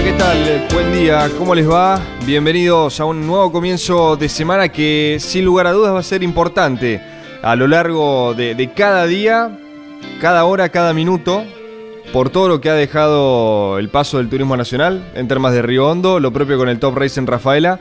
Hola, ¿qué tal? Buen día, ¿cómo les va? Bienvenidos a un nuevo comienzo de semana que sin lugar a dudas va a ser importante a lo largo de, de cada día, cada hora, cada minuto, por todo lo que ha dejado el paso del turismo nacional en temas de Río Hondo, lo propio con el Top Race en Rafaela.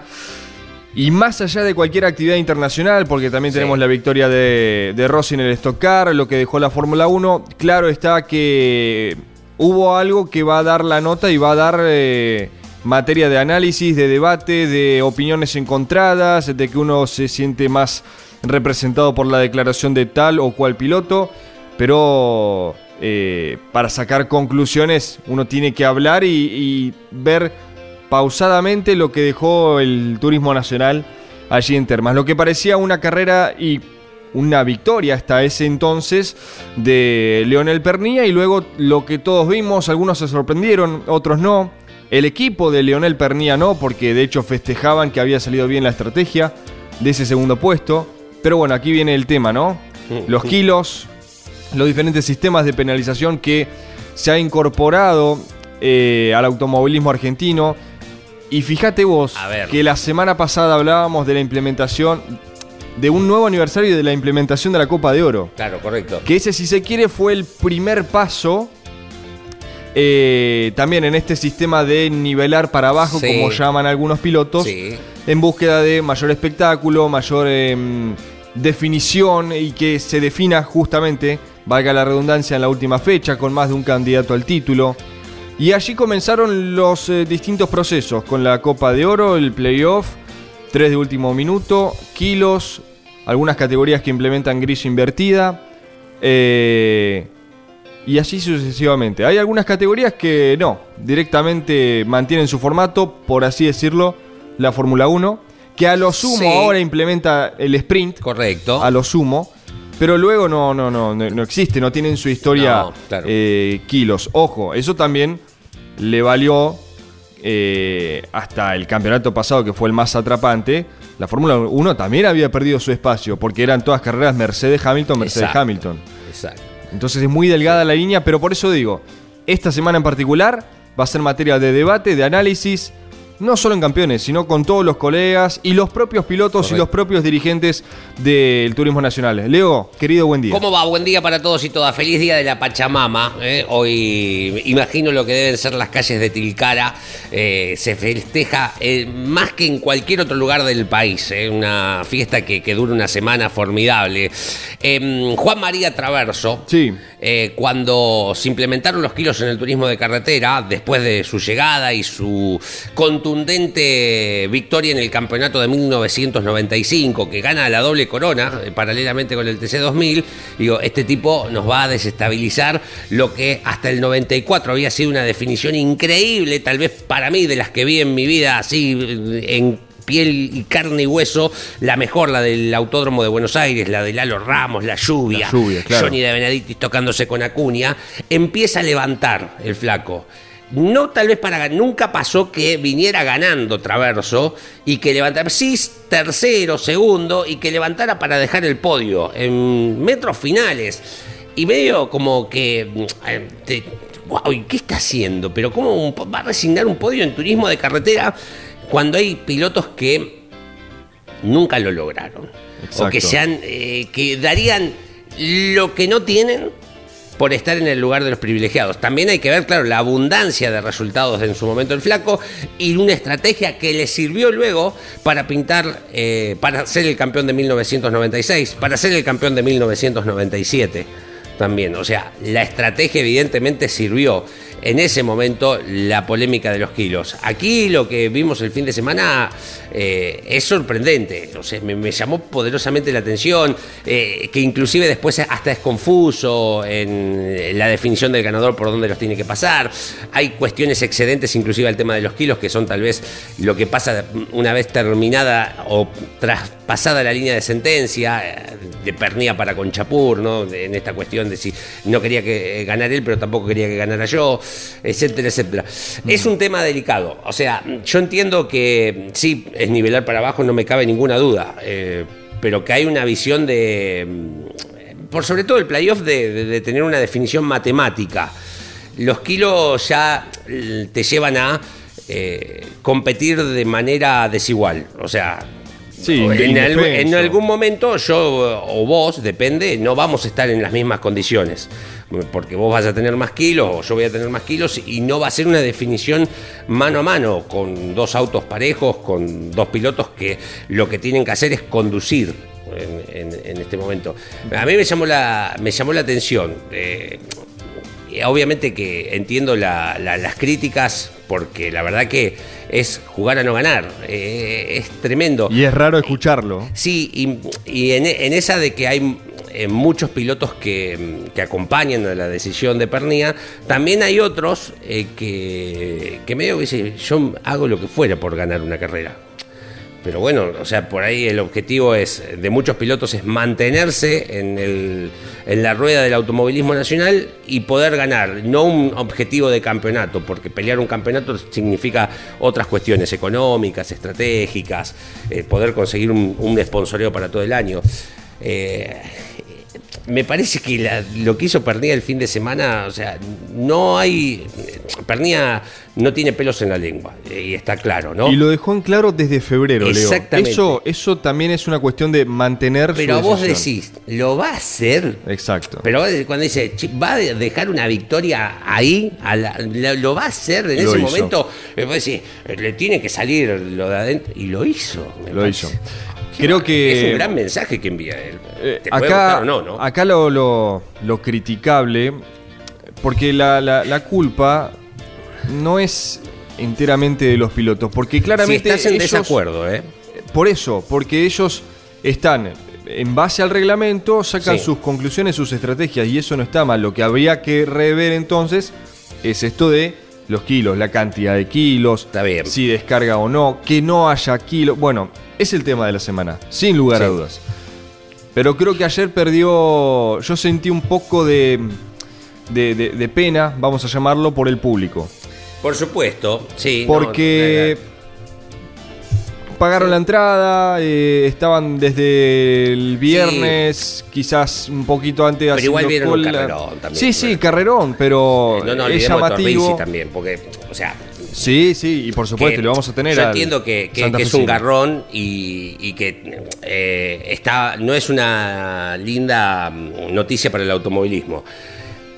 Y más allá de cualquier actividad internacional, porque también tenemos la victoria de, de Rossi en el Stock Car, lo que dejó la Fórmula 1, claro está que hubo algo que va a dar la nota y va a dar eh, materia de análisis, de debate, de opiniones encontradas, de que uno se siente más representado por la declaración de tal o cual piloto, pero eh, para sacar conclusiones uno tiene que hablar y, y ver pausadamente lo que dejó el turismo nacional allí en Termas. Lo que parecía una carrera y una victoria hasta ese entonces de Leonel Pernilla y luego lo que todos vimos, algunos se sorprendieron, otros no. El equipo de Leonel Pernilla no, porque de hecho festejaban que había salido bien la estrategia de ese segundo puesto. Pero bueno, aquí viene el tema, ¿no? Los kilos, los diferentes sistemas de penalización que se ha incorporado eh, al automovilismo argentino. Y fíjate vos que la semana pasada hablábamos de la implementación de un nuevo aniversario de la implementación de la Copa de Oro. Claro, correcto. Que ese, si se quiere, fue el primer paso eh, también en este sistema de nivelar para abajo, Sí. como llaman algunos pilotos, Sí. en búsqueda de mayor espectáculo, mayor em, definición y que se defina justamente, valga la redundancia, en la última fecha, con más de un candidato al título. Y allí comenzaron los eh, distintos procesos, con la Copa de Oro, el playoff, tres de último minuto, kilos, algunas categorías que implementan grilla invertida, eh, y así sucesivamente. Hay algunas categorías que no, directamente mantienen su formato, por así decirlo, la Fórmula 1, que a lo sumo Sí. ahora implementa el sprint, Correcto. a lo sumo. Pero luego no, no, no, no, no existe, no tiene en su historia No, claro. eh, kilos. Ojo, eso también le valió eh, hasta el campeonato pasado, que fue el más atrapante. La Fórmula 1 también había perdido su espacio, porque eran todas carreras Mercedes-Hamilton, Mercedes-Hamilton. Exacto. Entonces es muy delgada la línea, pero por eso digo, esta semana en particular va a ser materia de debate, de análisis, no solo en campeones, sino con todos los colegas y los propios pilotos y los propios dirigentes del turismo nacional. Leo, querido, buen día. ¿Cómo va? Buen día para todos y todas. Feliz día de la Pachamama. ¿eh? Hoy imagino lo que deben ser las calles de Tilcara. Eh, se festeja eh, más que en cualquier otro lugar del país. ¿eh? Una fiesta que, que dura una semana formidable. Em, Juan María Traverso. Sí. eh, cuando se implementaron los kilos en el turismo de carretera, después de su llegada y su contundente victoria en el campeonato de 1995, que gana la doble corona, eh, paralelamente con el TC2000, digo, este tipo nos va a desestabilizar lo que hasta el 94 había sido una definición increíble, tal vez para mí, de las que vi en mi vida así eh, en piel y carne y hueso, la mejor, la del Autódromo de Buenos Aires, la de Lalo Ramos, la lluvia, La lluvia, claro. Johnny de Benedictis tocándose con Acuña, empieza a levantar el flaco. No tal vez para nunca pasó que viniera ganando Traverso y que levantara, sí, tercero, segundo, y que levantara para dejar el podio en metros finales. Y medio como que. eh, te- guau, ¿y ¿qué está haciendo? Pero ¿cómo un va a resignar un podio en turismo de carretera cuando hay pilotos que nunca lo lograron? O que sean, eh, que darían lo que no tienen por estar en el lugar de los privilegiados. También hay que ver, claro, la abundancia de resultados en su momento el flaco y una estrategia que le sirvió luego para pintar, eh, para ser el campeón de 1996, para ser el campeón de 1997 también. O sea, la estrategia evidentemente sirvió en ese momento la polémica de los kilos. Aquí lo que vimos el fin de semana eh, es sorprendente, o sea, me, llamó poderosamente la atención, eh, que inclusive después hasta es confuso en la definición del ganador por dónde los tiene que pasar. Hay cuestiones excedentes inclusive al tema de los kilos, que son tal vez lo que pasa una vez terminada o traspasada la línea de sentencia, eh, de pernía para Conchapur, ¿no? en esta cuestión de si no quería que ganara él, pero tampoco quería que ganara yo etcétera, etcétera. Es un tema delicado. O sea, yo entiendo que sí, es nivelar para abajo, no me cabe ninguna duda. Eh, pero que hay una visión de. Mm, por sobre todo el playoff, de, tener una definición matemática. Los kilos ya mm, te llevan a eh, competir de manera desigual. O sea, en, en, algún momento yo o vos, depende, no vamos a estar en las mismas condiciones porque vos vas a tener más kilos o yo voy a tener más kilos y no va a ser una definición mano a mano con dos autos parejos, con dos pilotos que lo que tienen que hacer es conducir en, este momento. A mí me llamó la, me llamó la atención. Eh, obviamente que entiendo las críticas porque la verdad que es jugar a no ganar. Eh, es tremendo. Y es raro escucharlo. Sí, y, en, en, esa de que hay eh, muchos pilotos que, acompañan a la decisión de Pernía, también hay otros eh, que, que medio que dicen, yo hago lo que fuera por ganar una carrera. Pero bueno, o sea, por ahí el objetivo es de muchos pilotos es mantenerse en, el, en la rueda del automovilismo nacional y poder ganar, no un objetivo de campeonato, porque pelear un campeonato significa otras cuestiones económicas, estratégicas, eh, poder conseguir un, un sponsoreo para todo el año. Eh, me parece que lo que hizo Pernía el fin de semana, o sea, no hay. Pernía no tiene pelos en la lengua, y está claro, ¿no? Y lo dejó en claro desde febrero, Exactamente. Eso, eso también es una cuestión de mantener Pero vos decís, ¿lo va a hacer? Exacto. Pero cuando dice, ¿va a dejar una victoria ahí? ¿Lo va a hacer en ese momento? Vos decís, le tiene que salir lo de adentro. Y lo hizo. lo hizo. Creo que. Es un gran mensaje que envía él. Eh, acá, no, Acá lo, lo, criticable, porque la, la, culpa no es enteramente de los pilotos, porque claramente. estás en desacuerdo, ¿eh? Por eso, porque ellos están en base al reglamento, sacan sus conclusiones, sus estrategias, y eso no está mal. Lo que habría que rever entonces es esto de los kilos, la cantidad de kilos, si descarga o no, que no haya kilos. Bueno, es el tema de la semana, sin lugar a dudas. Pero creo que ayer perdió. Yo sentí un poco de, de, pena, vamos a llamarlo, por el público. Por supuesto, sí. Porque. pagaron la entrada, eh, estaban desde el viernes, quizás un poquito antes. Pero igual vieron un carrerón también. Sí, sí, carrerón, pero no, no, es llamativo. también, porque, o sea, Sí, sí, y por supuesto, lo vamos a tener. Yo entiendo que, es un garrón y, que eh, está, no es una linda noticia para el automovilismo,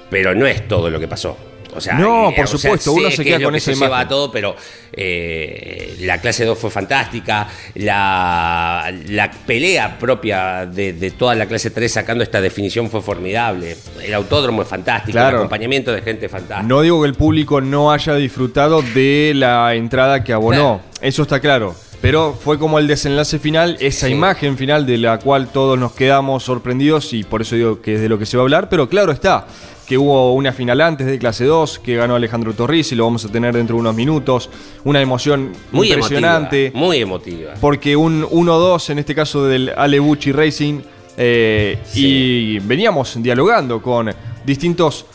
pero no es todo lo que pasó. O sea, no, por supuesto, uno se queda con esa imagen. Se todo, pero eh, la clase 2 fue fantástica. La, la pelea propia de, toda la clase 3 sacando esta definición fue formidable. El autódromo es fantástico, el acompañamiento de gente fantástico. No digo que el público no haya disfrutado de la entrada que abonó. Eso está claro. Pero fue como el desenlace final, esa imagen final de la cual todos nos quedamos sorprendidos y por eso digo que es de lo que se va a hablar. Pero claro está, que hubo una final antes de clase 2 que ganó Alejandro Torres y lo vamos a tener dentro de unos minutos. Una emoción muy impresionante. muy emotiva. Porque un 1-2 en este caso del Alebuchi Racing eh, y veníamos dialogando con distintos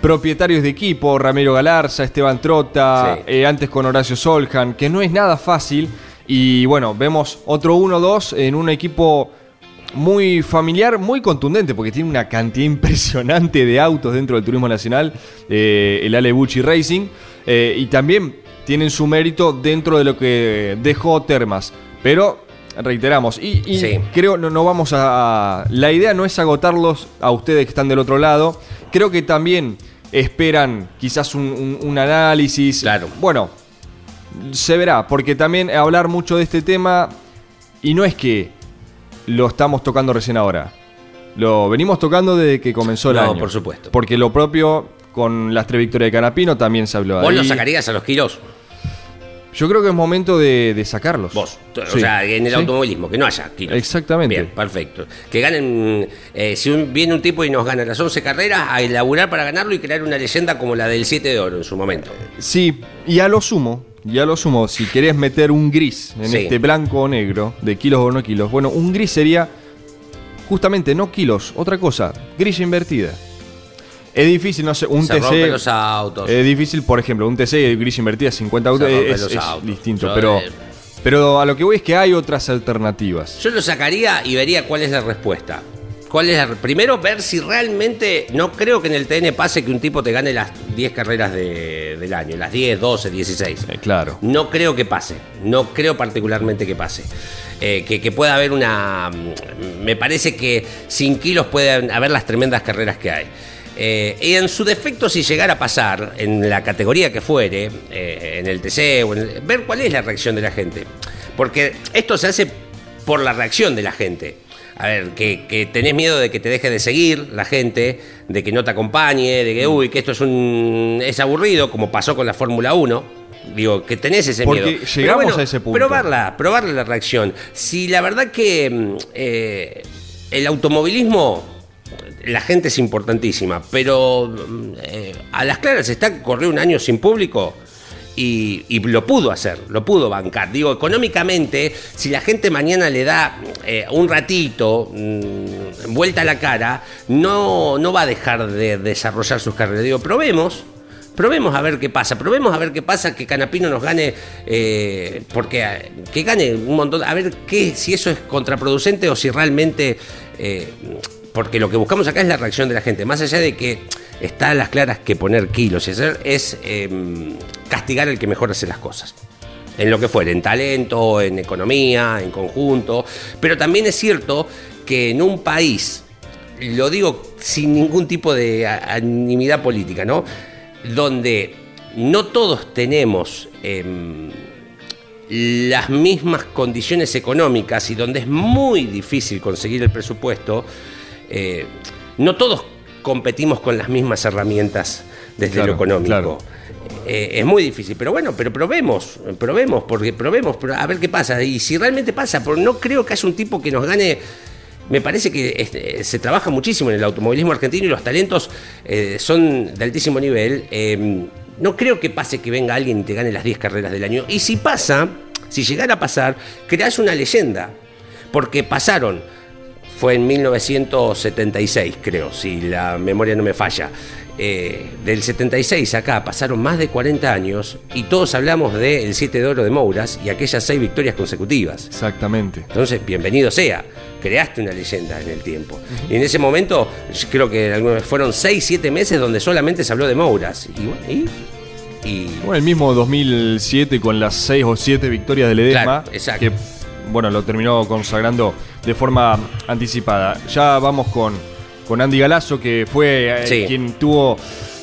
propietarios de equipo, Ramiro Galarza, Esteban Trota, eh, antes con Horacio Soljan, que no es nada fácil. Y bueno, vemos otro 1-2 en un equipo muy familiar, muy contundente, porque tiene una cantidad impresionante de autos dentro del turismo nacional, eh, el Alebuchi Racing, eh, y también tienen su mérito dentro de lo que dejó Termas. Pero reiteramos. Y, y Sí. creo no, no vamos a. La idea no es agotarlos a ustedes que están del otro lado. Creo que también esperan quizás un, un- un análisis. Claro. Bueno, se verá, porque también hablar mucho de este tema. Y no es que lo estamos tocando recién ahora. Lo venimos tocando desde que comenzó el No, año. por supuesto. Porque lo propio con las tres victorias de Canapino también se habló ¿Vos ahí. lo sacarías a los kilos? Yo creo que es momento de, de sacarlos. Vos. O Sí. sea, en el Sí. automovilismo, que no haya kilos. Exactamente. Bien, perfecto. Que ganen, eh, si un- viene un tipo y nos gana las 11 carreras, a elaborar para ganarlo y crear una leyenda como la del 7 de oro en su momento. Sí, y a lo sumo, y a lo sumo, si querés meter un gris en Sí. este blanco o negro, de kilos o no kilos, bueno, un gris sería justamente no kilos, otra cosa, grilla invertida. Es difícil, no sé, un Se rompen TC. los autos. Es difícil, por ejemplo, un TC grilla invertida 50 autos es, los es autos. distinto, Yo, pero, pero a lo que voy es que hay otras alternativas. Yo lo sacaría y vería cuál es la respuesta. ¿Cuál es la, primero, ver si realmente. No creo que en el TN pase que un tipo te gane las 10 carreras de- del año, las 10, 12, 16. Eh, claro. No creo que pase, no creo particularmente que pase. Eh, que, que pueda haber una... Me parece que sin kilos pueden haber las tremendas carreras que hay. Eh, y en su defecto, si llegara a pasar, en la categoría que fuere, eh, en el TC, o en el- ver cuál es la reacción de la gente. Porque esto se hace por la reacción de la gente. A ver, que, que tenés miedo de que te deje de seguir la gente, de que no te acompañe, de que, uy, que esto es un es aburrido, como pasó con la Fórmula 1. Digo, que tenés ese Porque miedo. Llegamos a ese punto. Probarla, probarle la reacción. Si la verdad que eh, el automovilismo, la gente es importantísima, pero eh, a las claras está corrió un año sin público. Y, lo pudo hacer, lo pudo bancar. Digo, económicamente, si la gente mañana le da eh, un ratito, mm, vuelta a la cara, no, no va a dejar de desarrollar sus carreras. Digo, probemos, Probemos a ver qué pasa, probemos a ver qué pasa, que Canapino nos gane, eh, porque eh, que gane un montón, a ver qué, si eso es contraproducente o si realmente, porque lo que buscamos acá es la reacción de la gente, más allá de que está a las claras que poner kilos y hacer, es eh, castigar al que mejor hace las cosas. En lo que fuere, en talento, en economía, en conjunto. Pero también es cierto que en un país, lo digo sin ningún tipo de animidad política, ¿no? Donde no todos tenemos em, las mismas condiciones económicas y donde es muy difícil conseguir el presupuesto, eh, no todos competimos con las mismas herramientas desde Claro, lo económico. claro. Eh, es muy difícil, pero bueno, pero probemos, probemos, porque probemos, a ver qué pasa. Y si realmente pasa, porque no creo que haya un tipo que nos gane. Me parece que este, se trabaja muchísimo en el automovilismo argentino y los talentos eh, son de altísimo nivel. Eh, no creo que pase que venga alguien y te gane las 10 carreras del año. Y si pasa, si llegara a pasar, creas una leyenda. Porque pasaron, fue en 1976, creo, si la memoria no me falla. Eh, del 76 acá pasaron más de 40 años y todos hablamos del 7 de oro de Mouras y aquellas 6 victorias consecutivas. Exactamente. Entonces, bienvenido sea. Creaste una leyenda en el tiempo. Y en ese momento, creo que fueron 6, 7 meses donde solamente se habló de Mouras. Y bueno, y- y Bueno, el mismo 2007 con las 6 o 7 victorias de Ledesma, Claro, exacto. que bueno, lo terminó consagrando de forma anticipada. Ya vamos con, con Andy Galazo, que fue eh, Sí. quien tuvo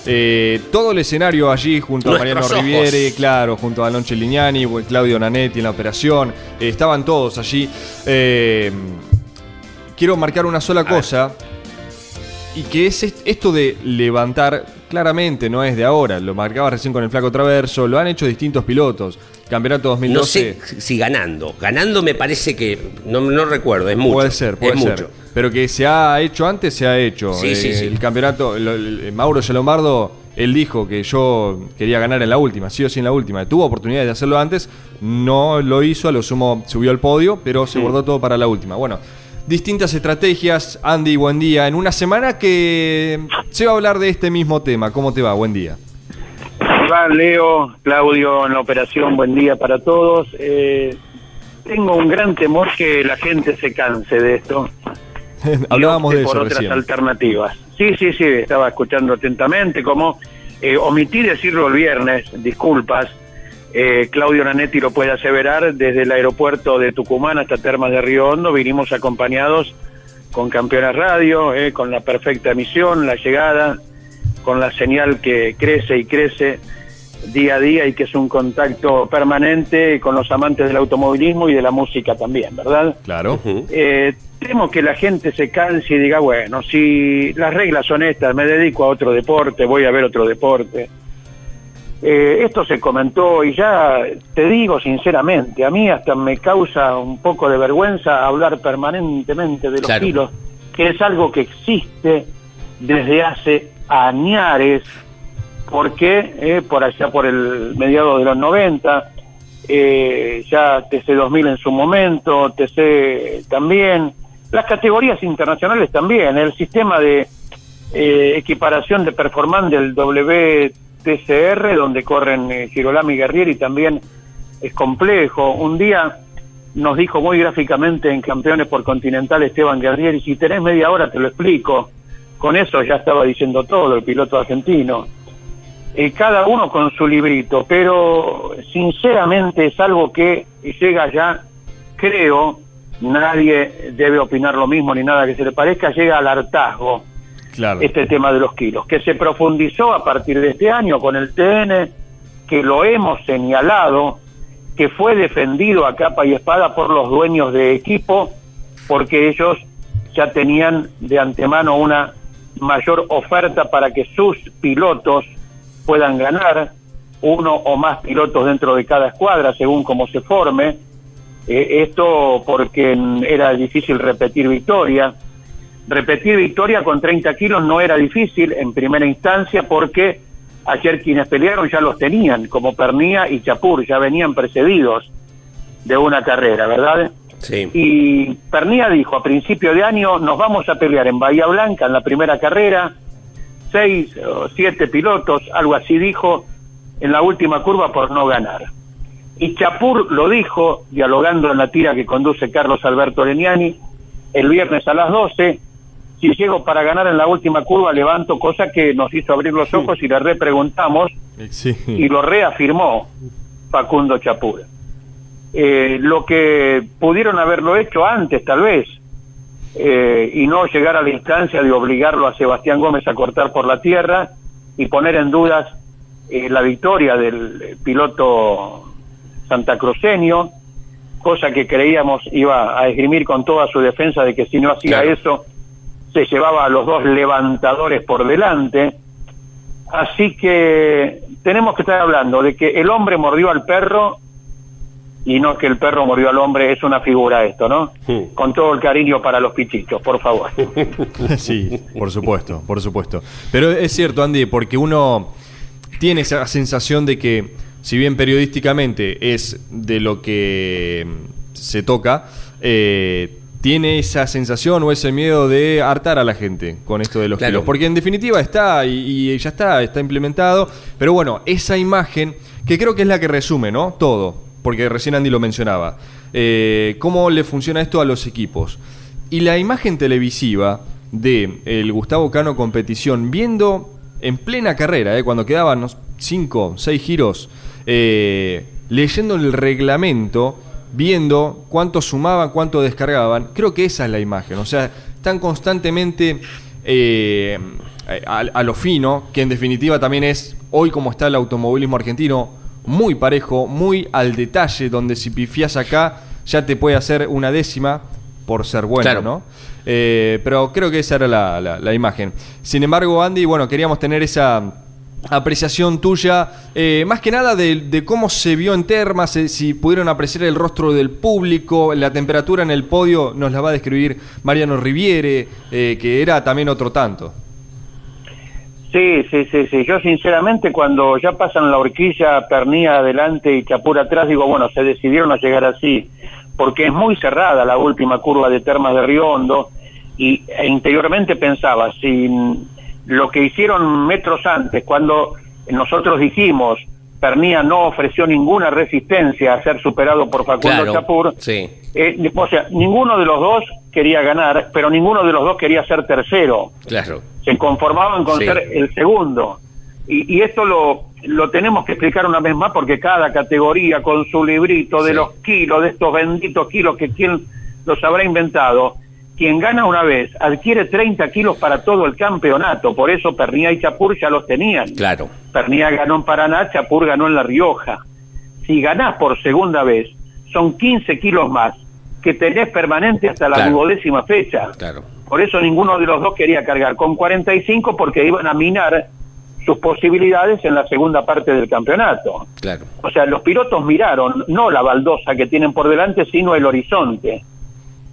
eh, todo el escenario allí junto a Mariano ojos. Riviere, claro, junto a Alonso Lignani, Claudio Nanetti en la operación. Eh, estaban todos allí. Eh, quiero marcar una sola cosa. Y que es est- esto de levantar, claramente no es de ahora, lo marcaba recién con el flaco Traverso, lo han hecho distintos pilotos. Campeonato no 2012 sé si ganando. Ganando me parece que. No, no recuerdo, es mucho. puede ser, puede es ser. mucho. Pero que se ha hecho antes, se ha hecho. Sí, sí, sí. El campeonato, el- el- Mauro Yalombardo, él dijo que yo quería ganar en la última, sí o sí en la última. Tuvo oportunidad de hacerlo antes, no lo hizo, a lo sumo subió al podio, pero se Mm. guardó todo para la última. Bueno, distintas estrategias. Andy, buen día. En una semana que se va a hablar de este mismo tema. ¿Cómo te va? Buen día. Iván, Leo, Claudio en la operación, buen día para todos. Eh, tengo un gran temor que la gente se canse de esto. Hablábamos de eso por otras recién. alternativas. Sí, sí, sí, estaba escuchando atentamente, como eh, omití decirlo el viernes, disculpas, eh, Claudio Nanetti lo puede aseverar, desde el aeropuerto de Tucumán hasta Termas de Río Hondo vinimos acompañados con Campeones Radio, eh, con la perfecta emisión, la llegada, con la señal que crece y crece día a día y que es un contacto permanente con los amantes del automovilismo y de la música también, ¿verdad? Claro. Eh, temo que la gente se canse y diga, bueno, si las reglas son estas, me dedico a otro deporte, voy a ver otro deporte. Eh, esto se comentó y ya te digo sinceramente, a mí hasta me causa un poco de vergüenza hablar permanentemente de los Claro. kilos, que es algo que existe desde hace añares, porque eh, por allá por el mediado de los 90, eh, ya TC 2000 en su momento, TC también, las categorías internacionales también, el sistema de eh, equiparación de performance del WTCR, donde corren eh, Girolami y Guerrieri, también es complejo. Un día nos dijo muy gráficamente en Campeones por Continental Esteban Guerrieri, si tenés media hora te lo explico. Con eso ya estaba diciendo todo el piloto argentino. Eh, cada uno con su librito, pero sinceramente es algo que llega ya, creo, nadie debe opinar lo mismo ni nada que se le parezca, llega al hartazgo Este tema de los kilos, que se profundizó a partir de este año con el TN, que lo hemos señalado, que fue defendido a capa y espada por los dueños de equipo, porque ellos ya tenían de antemano una mayor oferta para que sus pilotos puedan ganar, uno o más pilotos dentro de cada escuadra, según cómo se forme. Eh, esto porque era difícil repetir victoria. Repetir victoria con 30 kilos no era difícil en primera instancia porque ayer quienes pelearon ya los tenían, como Pernía y Chapur, ya venían precedidos de una carrera, ¿verdad? Sí. Y Pernía dijo a principio de año, nos vamos a pelear en Bahía Blanca en la primera carrera, seis o siete pilotos, algo así dijo, en la última curva por no ganar. Y Chapur lo dijo, dialogando en la tira que conduce Carlos Alberto Leniani, el viernes a las 12, si llego para ganar en la última curva levanto, cosa que nos hizo abrir los ojos y le repreguntamos Sí. y lo reafirmó Facundo Chapur. Eh, lo que pudieron haberlo hecho antes, tal vez, eh, y no llegar a la instancia de obligarlo a Sebastián Gómez a cortar por la tierra y poner en dudas eh, la victoria del eh, piloto santacruceño, cosa que creíamos iba a esgrimir con toda su defensa de que si no hacía Claro. eso, se llevaba a los dos levantadores por delante. Así que tenemos que estar hablando de que el hombre mordió al perro y no que el perro mordió al hombre, es una figura esto, ¿no? Sí. Con todo el cariño para los pichichos, por favor. Sí, por supuesto, por supuesto. Pero es cierto, Andy, porque uno tiene esa sensación de que, si bien periodísticamente es de lo que se toca, eh, tiene esa sensación o ese miedo de hartar a la gente con esto de los Claro. kilos. Porque en definitiva está y, y ya está, está implementado. Pero bueno, esa imagen, que creo que es la que resume, ¿no? Todo. Porque recién Andy lo mencionaba. Eh, ¿Cómo le funciona esto a los equipos? Y la imagen televisiva de el Gustavo Cano competición, viendo en plena carrera, eh, cuando quedaban 5, 6 giros, eh, leyendo el reglamento, viendo cuánto sumaban, cuánto descargaban, creo que esa es la imagen. O sea, están constantemente eh, a, a lo fino, que en definitiva también es hoy como está el automovilismo argentino, muy parejo, muy al detalle, donde si pifias acá ya te puede hacer una décima por ser bueno, Claro. ¿no? Eh, pero creo que esa era la, la- la imagen. Sin embargo, Andy, bueno, queríamos tener esa apreciación tuya, eh, más que nada de, cómo se vio en Termas, eh, si pudieron apreciar el rostro del público, la temperatura en el podio nos la va a describir Mariano Riviere, eh, que era también otro tanto. Sí, sí, sí, sí. Yo sinceramente cuando ya pasan la horquilla, Pernía adelante y Chapur atrás, digo, bueno, se decidieron a llegar así, porque es muy cerrada la última curva de Termas de Río Hondo y interiormente pensaba, si lo que hicieron metros antes, cuando nosotros dijimos, Pernía no ofreció ninguna resistencia a ser superado por Facundo Claro. Chapur, Sí. eh, o sea, ninguno de los dos quería ganar, pero ninguno de los dos quería ser tercero Claro. se conformaban con Sí. ser el segundo. Y, y esto lo, lo tenemos que explicar una vez más porque cada categoría con su librito de Sí. los kilos, de estos benditos kilos que quien los habrá inventado, quien gana una vez adquiere 30 kilos para todo el campeonato, por eso Pernía y Chapur ya los tenían. Claro. Pernía ganó en Paraná, Chapur ganó en La Rioja. Si ganás por segunda vez, son 15 kilos más que tenés permanente hasta la Claro. duodécima fecha. Claro. Por eso ninguno de los dos quería cargar con 45 porque iban a minar sus posibilidades en la segunda parte del campeonato. Claro. O sea, los pilotos miraron no la baldosa que tienen por delante, sino el horizonte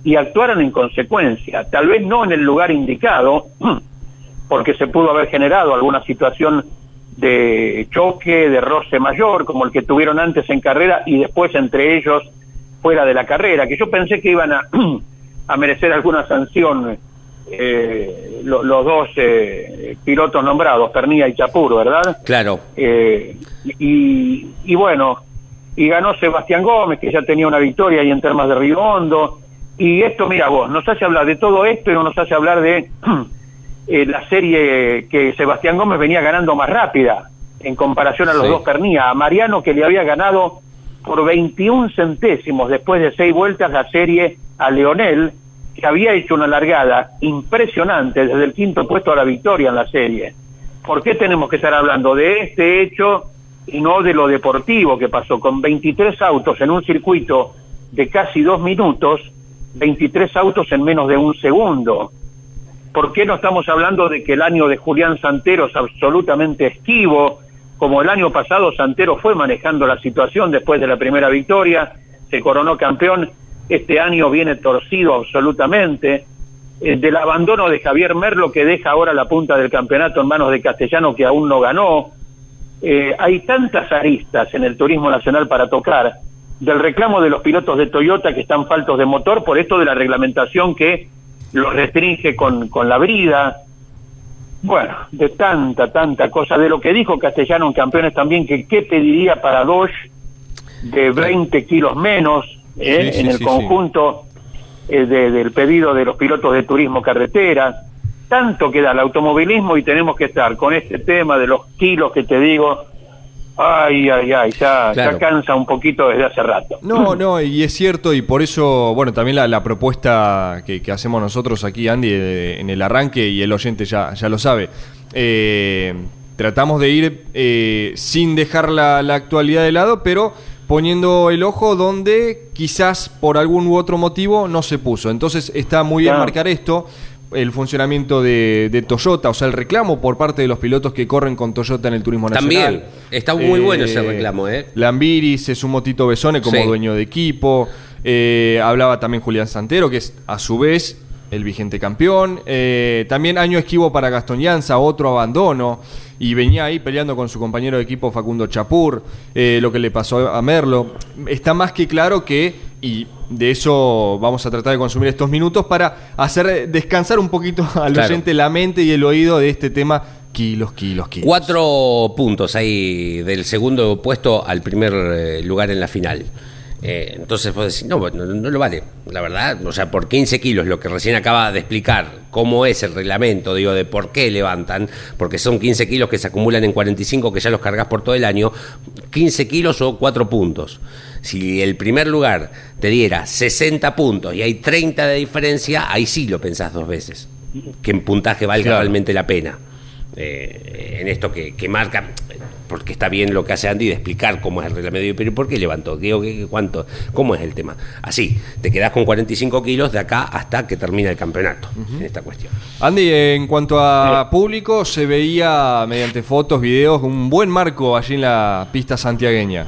y actuaron en consecuencia. Tal vez no en el lugar indicado, porque se pudo haber generado alguna situación de choque, de roce mayor, como el que tuvieron antes en carrera y después entre ellos fuera de la carrera, que yo pensé que iban a, a merecer alguna sanción eh, lo- los dos eh, pilotos nombrados, Pernilla y Chapur, ¿verdad? Claro. Eh, y, y bueno, y ganó Sebastián Gómez, que ya tenía una victoria ahí en Termas de Río Hondo. Y esto, mira vos, nos hace hablar de todo esto y no nos hace hablar de eh, la serie que Sebastián Gómez venía ganando más rápida en comparación a los Sí. dos Pernía. A Mariano, que le había ganado por 21 centésimos después de seis vueltas la serie a Leonel, que había hecho una largada impresionante desde el quinto puesto a la victoria en la serie. ¿Por qué tenemos que estar hablando de este hecho y no de lo deportivo que pasó con 23 autos en un circuito de casi dos minutos, 23 autos en menos de un segundo? ¿Por qué no estamos hablando de que el año de Julián Santero es absolutamente esquivo? Como el año pasado Santero fue manejando la situación después de la primera victoria, se coronó campeón, este año viene torcido absolutamente. Eh, del abandono de Javier Merlo que deja ahora la punta del campeonato en manos de Castellano que aún no ganó. Eh, hay tantas aristas en el turismo nacional para tocar, del reclamo de los pilotos de Toyota que están faltos de motor por esto de la reglamentación que los restringe con, con la brida. Bueno, de tanta, tanta cosa, de lo que dijo Castellano en Campeones también, que qué pediría para Dodge de 20 kilos menos eh, Sí, sí, en el sí, conjunto eh, de- del pedido de los pilotos de turismo carretera. Tanto queda el automovilismo y tenemos que estar con este tema de los kilos que te digo. Ay, ay, ay, ya, Claro. ya cansa un poquito desde hace rato. No, no, y es cierto, y por eso, bueno, también la, la propuesta que, que hacemos nosotros aquí, Andy, eh, en el arranque, y el oyente ya, ya lo sabe, eh, tratamos de ir eh, sin dejar la, la actualidad de lado, pero poniendo el ojo donde quizás por algún u otro motivo no se puso. Entonces está muy bien marcar esto, el funcionamiento de, de Toyota, o sea, el reclamo por parte de los pilotos que corren con Toyota en el turismo nacional. También. Está muy bueno ese reclamo, ¿eh? Lambiri, se sumó Tito Besone como Sí. dueño de equipo. Eh, hablaba también Julián Santero, que es a su vez el vigente campeón. Eh, también año esquivo para Gastón Llanza, otro abandono. Y venía ahí peleando con su compañero de equipo Facundo Chapur, eh, lo que le pasó a Merlo. Está más que claro que, y de eso vamos a tratar de consumir estos minutos para hacer descansar un poquito al Claro. oyente la mente y el oído de este tema kilos, kilos, kilos. Cuatro puntos ahí del segundo puesto al primer eh, lugar en la final. Eh, entonces vos decís, no, no, no lo vale, la verdad. O sea, por 15 kilos, lo que recién acaba de explicar, cómo es el reglamento, digo, de por qué levantan, porque son 15 kilos que se acumulan en 45 que ya los cargas por todo el año, 15 kilos o 4 puntos. Si el primer lugar te diera 60 puntos y hay 30 de diferencia, ahí sí lo pensás dos veces. Que en puntaje valga Claro. realmente la pena. Eh, en esto que, que marca, porque está bien lo que hace Andy de explicar cómo es el reglamento, pero ¿por qué levantó? ¿qué- qué- ¿cuánto? ¿Cómo es el tema? Así, te quedás con 45 kilos de acá hasta que termina el campeonato en esta cuestión. Andy, en cuanto a público, se veía mediante fotos, videos, un buen marco allí en la pista santiagueña.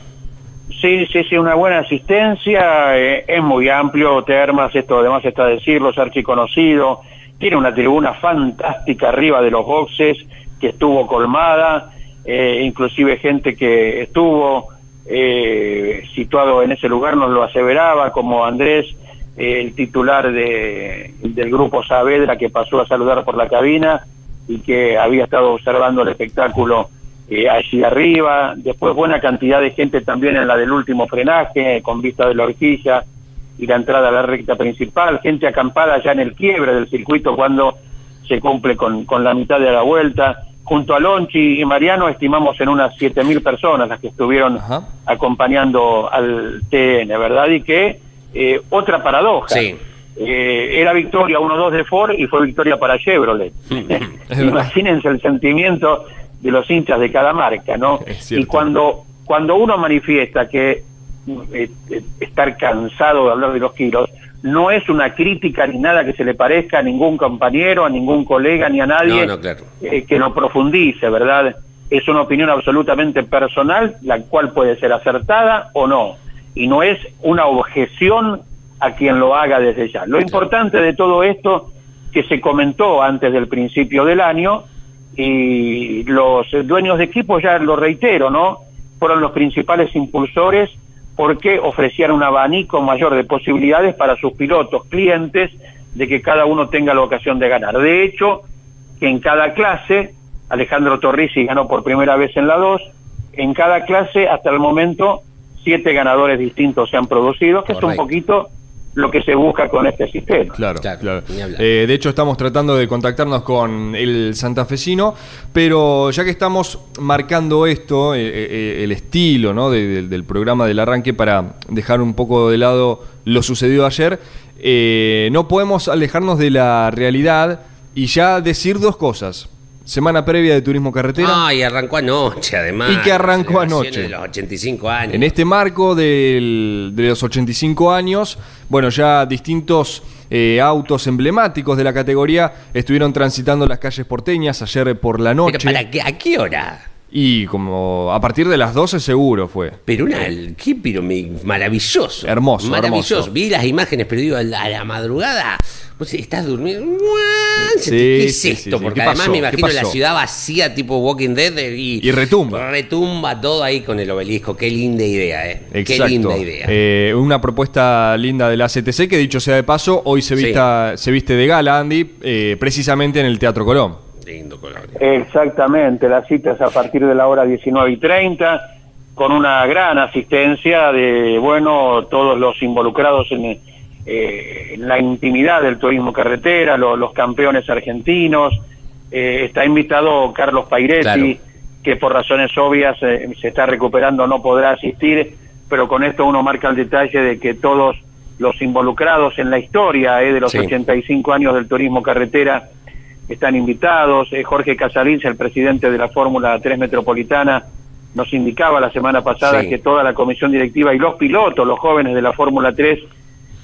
Sí, sí, sí, una buena asistencia, eh, es muy amplio, Termas, esto además está decirlo, es archiconocido, tiene una tribuna fantástica arriba de los boxes que estuvo colmada, eh, inclusive gente que estuvo eh, situado en ese lugar nos lo aseveraba, como Andrés, eh, el titular de, del grupo Saavedra que pasó a saludar por la cabina y que había estado observando el espectáculo eh, allí arriba, después buena cantidad de gente también en la del último frenaje, con vista de la horquilla y la entrada a la recta principal, gente acampada ya en el quiebre del circuito cuando se cumple con, con la mitad de la vuelta, junto a Lonchi y Mariano estimamos en unas 7.000 personas las que estuvieron Ajá. acompañando al TN, ¿verdad? Y que eh, otra paradoja. Sí. Eh, era victoria 1-2 de Ford y fue victoria para Chevrolet. verdad. Imagínense el sentimiento de los hinchas de cada marca, ¿no? Y cuando, cuando uno manifiesta que eh, eh, estar cansado de hablar de los kilos, no es una crítica ni nada que se le parezca a ningún compañero, a ningún colega, ni a nadie No, no, claro. eh, que lo profundice, ¿verdad? Es una opinión absolutamente personal, la cual puede ser acertada o no, y no es una objeción a quien lo haga desde ya. Lo importante de todo esto que se comentó antes del principio del año y los dueños de equipo, ya lo reitero, ¿no? Fueron los principales impulsores porque ofrecían un abanico mayor de posibilidades para sus pilotos, clientes, de que cada uno tenga la ocasión de ganar. De hecho, que en cada clase, Alejandro Torrisi ganó por primera vez en la 2, en cada clase hasta el momento siete ganadores distintos se han producido, que es un poquito lo que se busca con este sistema. Claro, Claro, claro. Eh, de hecho, estamos tratando de contactarnos con el santafesino, pero ya que estamos marcando esto, eh, eh, el estilo ¿no? de- de- del programa del arranque, para dejar un poco de lado lo sucedido ayer, eh, no podemos alejarnos de la realidad y ya decir dos cosas. Semana previa de turismo carretera. Ah, y arrancó anoche, además. Y que arrancó anoche. De los 85 años. En este marco del- de los 85 años, bueno, ya distintos eh, autos emblemáticos de la categoría estuvieron transitando las calles porteñas ayer por la Pero noche. ¿para qué? ¿A qué hora? Y como a partir de las 12 seguro fue. Pero una, qué pero me- maravilloso. Hermoso, Maravilloso. hermoso. Vi las imágenes, pero digo, a la, a la madrugada, vos estás durmiendo. Sí, ¿Qué es sí, esto? sí. Porque ¿Qué además pasó? me ¿Qué imagino la ciudad vacía, tipo Walking Dead, y, Y retumba. Retumba todo ahí con el obelisco. Qué linda idea, ¿eh? Exacto. Qué linda idea. Eh, una propuesta linda de la CTC que dicho sea de paso, hoy se, vista, se viste de gala, Andy, eh, precisamente en el Teatro Colón. Lindo. Exactamente, la cita es a partir de la hora 19 y 30, con una gran asistencia de, bueno, todos los involucrados en, eh, en la intimidad del turismo carretera, lo- los campeones argentinos. Eh, está invitado Carlos Pairetti, Claro. que por razones obvias eh, se está recuperando, no podrá asistir, pero con esto uno marca el detalle de que todos los involucrados en la historia eh, de los Sí. 85 años del turismo carretera están invitados. Eh, Jorge Casalins, el presidente de la Fórmula 3 Metropolitana, nos indicaba la semana pasada Sí. que toda la comisión directiva y los pilotos, los jóvenes de la Fórmula 3,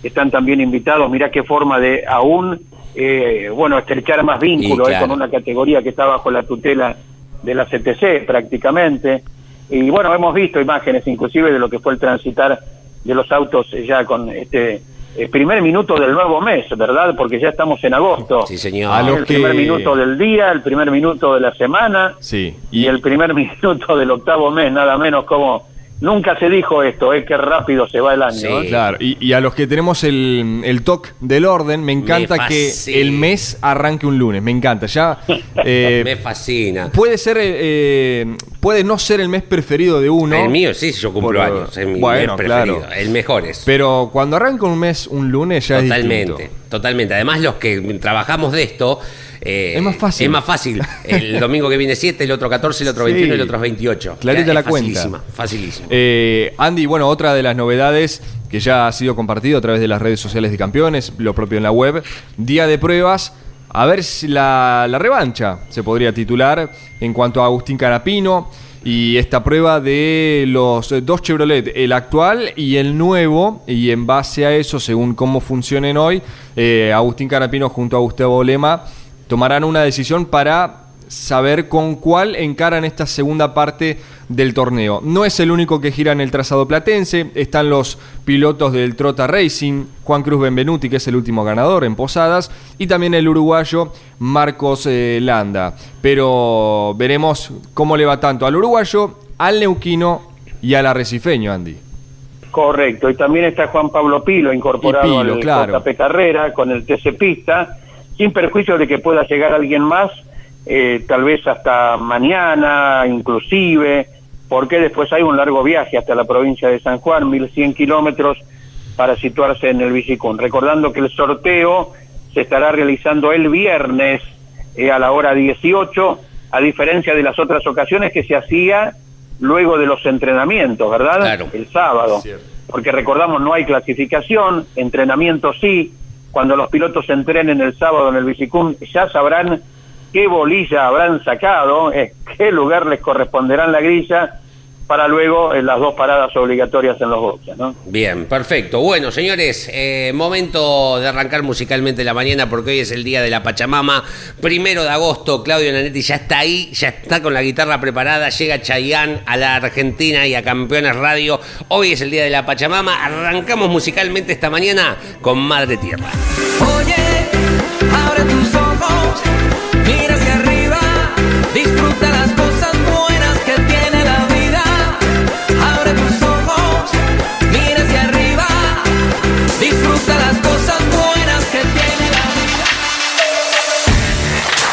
están también invitados. Mirá qué forma de aún, eh, bueno, estrechar más vínculo Y eh, con una categoría que está bajo la tutela de la CTC prácticamente. Y bueno, hemos visto imágenes inclusive de lo que fue el transitar de los autos eh, ya con este eh, primer minuto del nuevo mes, ¿verdad? Porque ya estamos en agosto. Sí, señor. A lo el que- primer minuto del día, el primer minuto de la semana Sí. y el primer minuto del octavo mes, nada menos como... Nunca se dijo esto, es que rápido se va el año. Sí. ¿eh? Claro, y, y a los que tenemos el, el toque del orden, me encanta Me que el mes arranque un lunes, me encanta. Ya eh, Me fascina. puede ser, eh, eh, puede no ser el mes preferido de uno, El mío sí, yo cumplo Por- años. Es mi bueno, mes preferido. claro. El mejor es. pero cuando arranca un mes un lunes ya es Totalmente, totalmente. Además, los que trabajamos de esto. Eh, Es más fácil. Es más fácil. El domingo que viene 7, el otro 14, el otro Sí. 21, el otro 28. Clarita la cuenta. Facilísima, facilísima. Eh, Andy, bueno, otra de las novedades que ya ha sido compartido a través de las redes sociales de campeones, lo propio en la web, día de pruebas, a ver si la, la revancha se podría titular en cuanto a Agustín Canapino y esta prueba de los dos Chevrolet, el actual y el nuevo, y en base a eso, según cómo funcionen hoy, eh, Agustín Canapino junto a Gustavo Lema tomarán una decisión para saber con cuál encaran esta segunda parte del torneo. No es el único que gira en el trazado platense, están los pilotos del Trota Racing, Juan Cruz Benvenuti, que es el último ganador en Posadas, y también el uruguayo Marcos eh, Landa. Pero veremos cómo le va tanto al uruguayo, al neuquino y al arrecifeño, Andy. Correcto, y también está Juan Pablo Pilo incorporado Pilo, al claro. JP Carrera con el TC Pista, sin perjuicio de que pueda llegar alguien más, eh, tal vez hasta mañana, inclusive, porque después hay un largo viaje hasta la provincia de San Juan, 1100 kilómetros, para situarse en el Bicicún. Recordando que el sorteo se estará realizando el viernes eh, a la hora 18 a diferencia de las otras ocasiones que se hacía luego de los entrenamientos, ¿verdad? Claro. El sábado. Porque recordamos, no hay clasificación, entrenamiento sí. Cuando los pilotos entrenen el sábado en el Bicicum, ya sabrán qué bolilla habrán sacado, eh, qué lugar les corresponderá en la grilla para luego en las dos paradas obligatorias en los boxes, ¿no? Bien, perfecto. Bueno, señores, eh, momento de arrancar musicalmente la mañana porque hoy es el día de la Pachamama. Primero de agosto, Claudio Nanetti ya está ahí, ya está con la guitarra preparada. Llega Chayán a la Argentina y a Campeones Radio. Hoy es el día de la Pachamama. Arrancamos musicalmente esta mañana con Madre Tierra. Oye, abre tus ojos,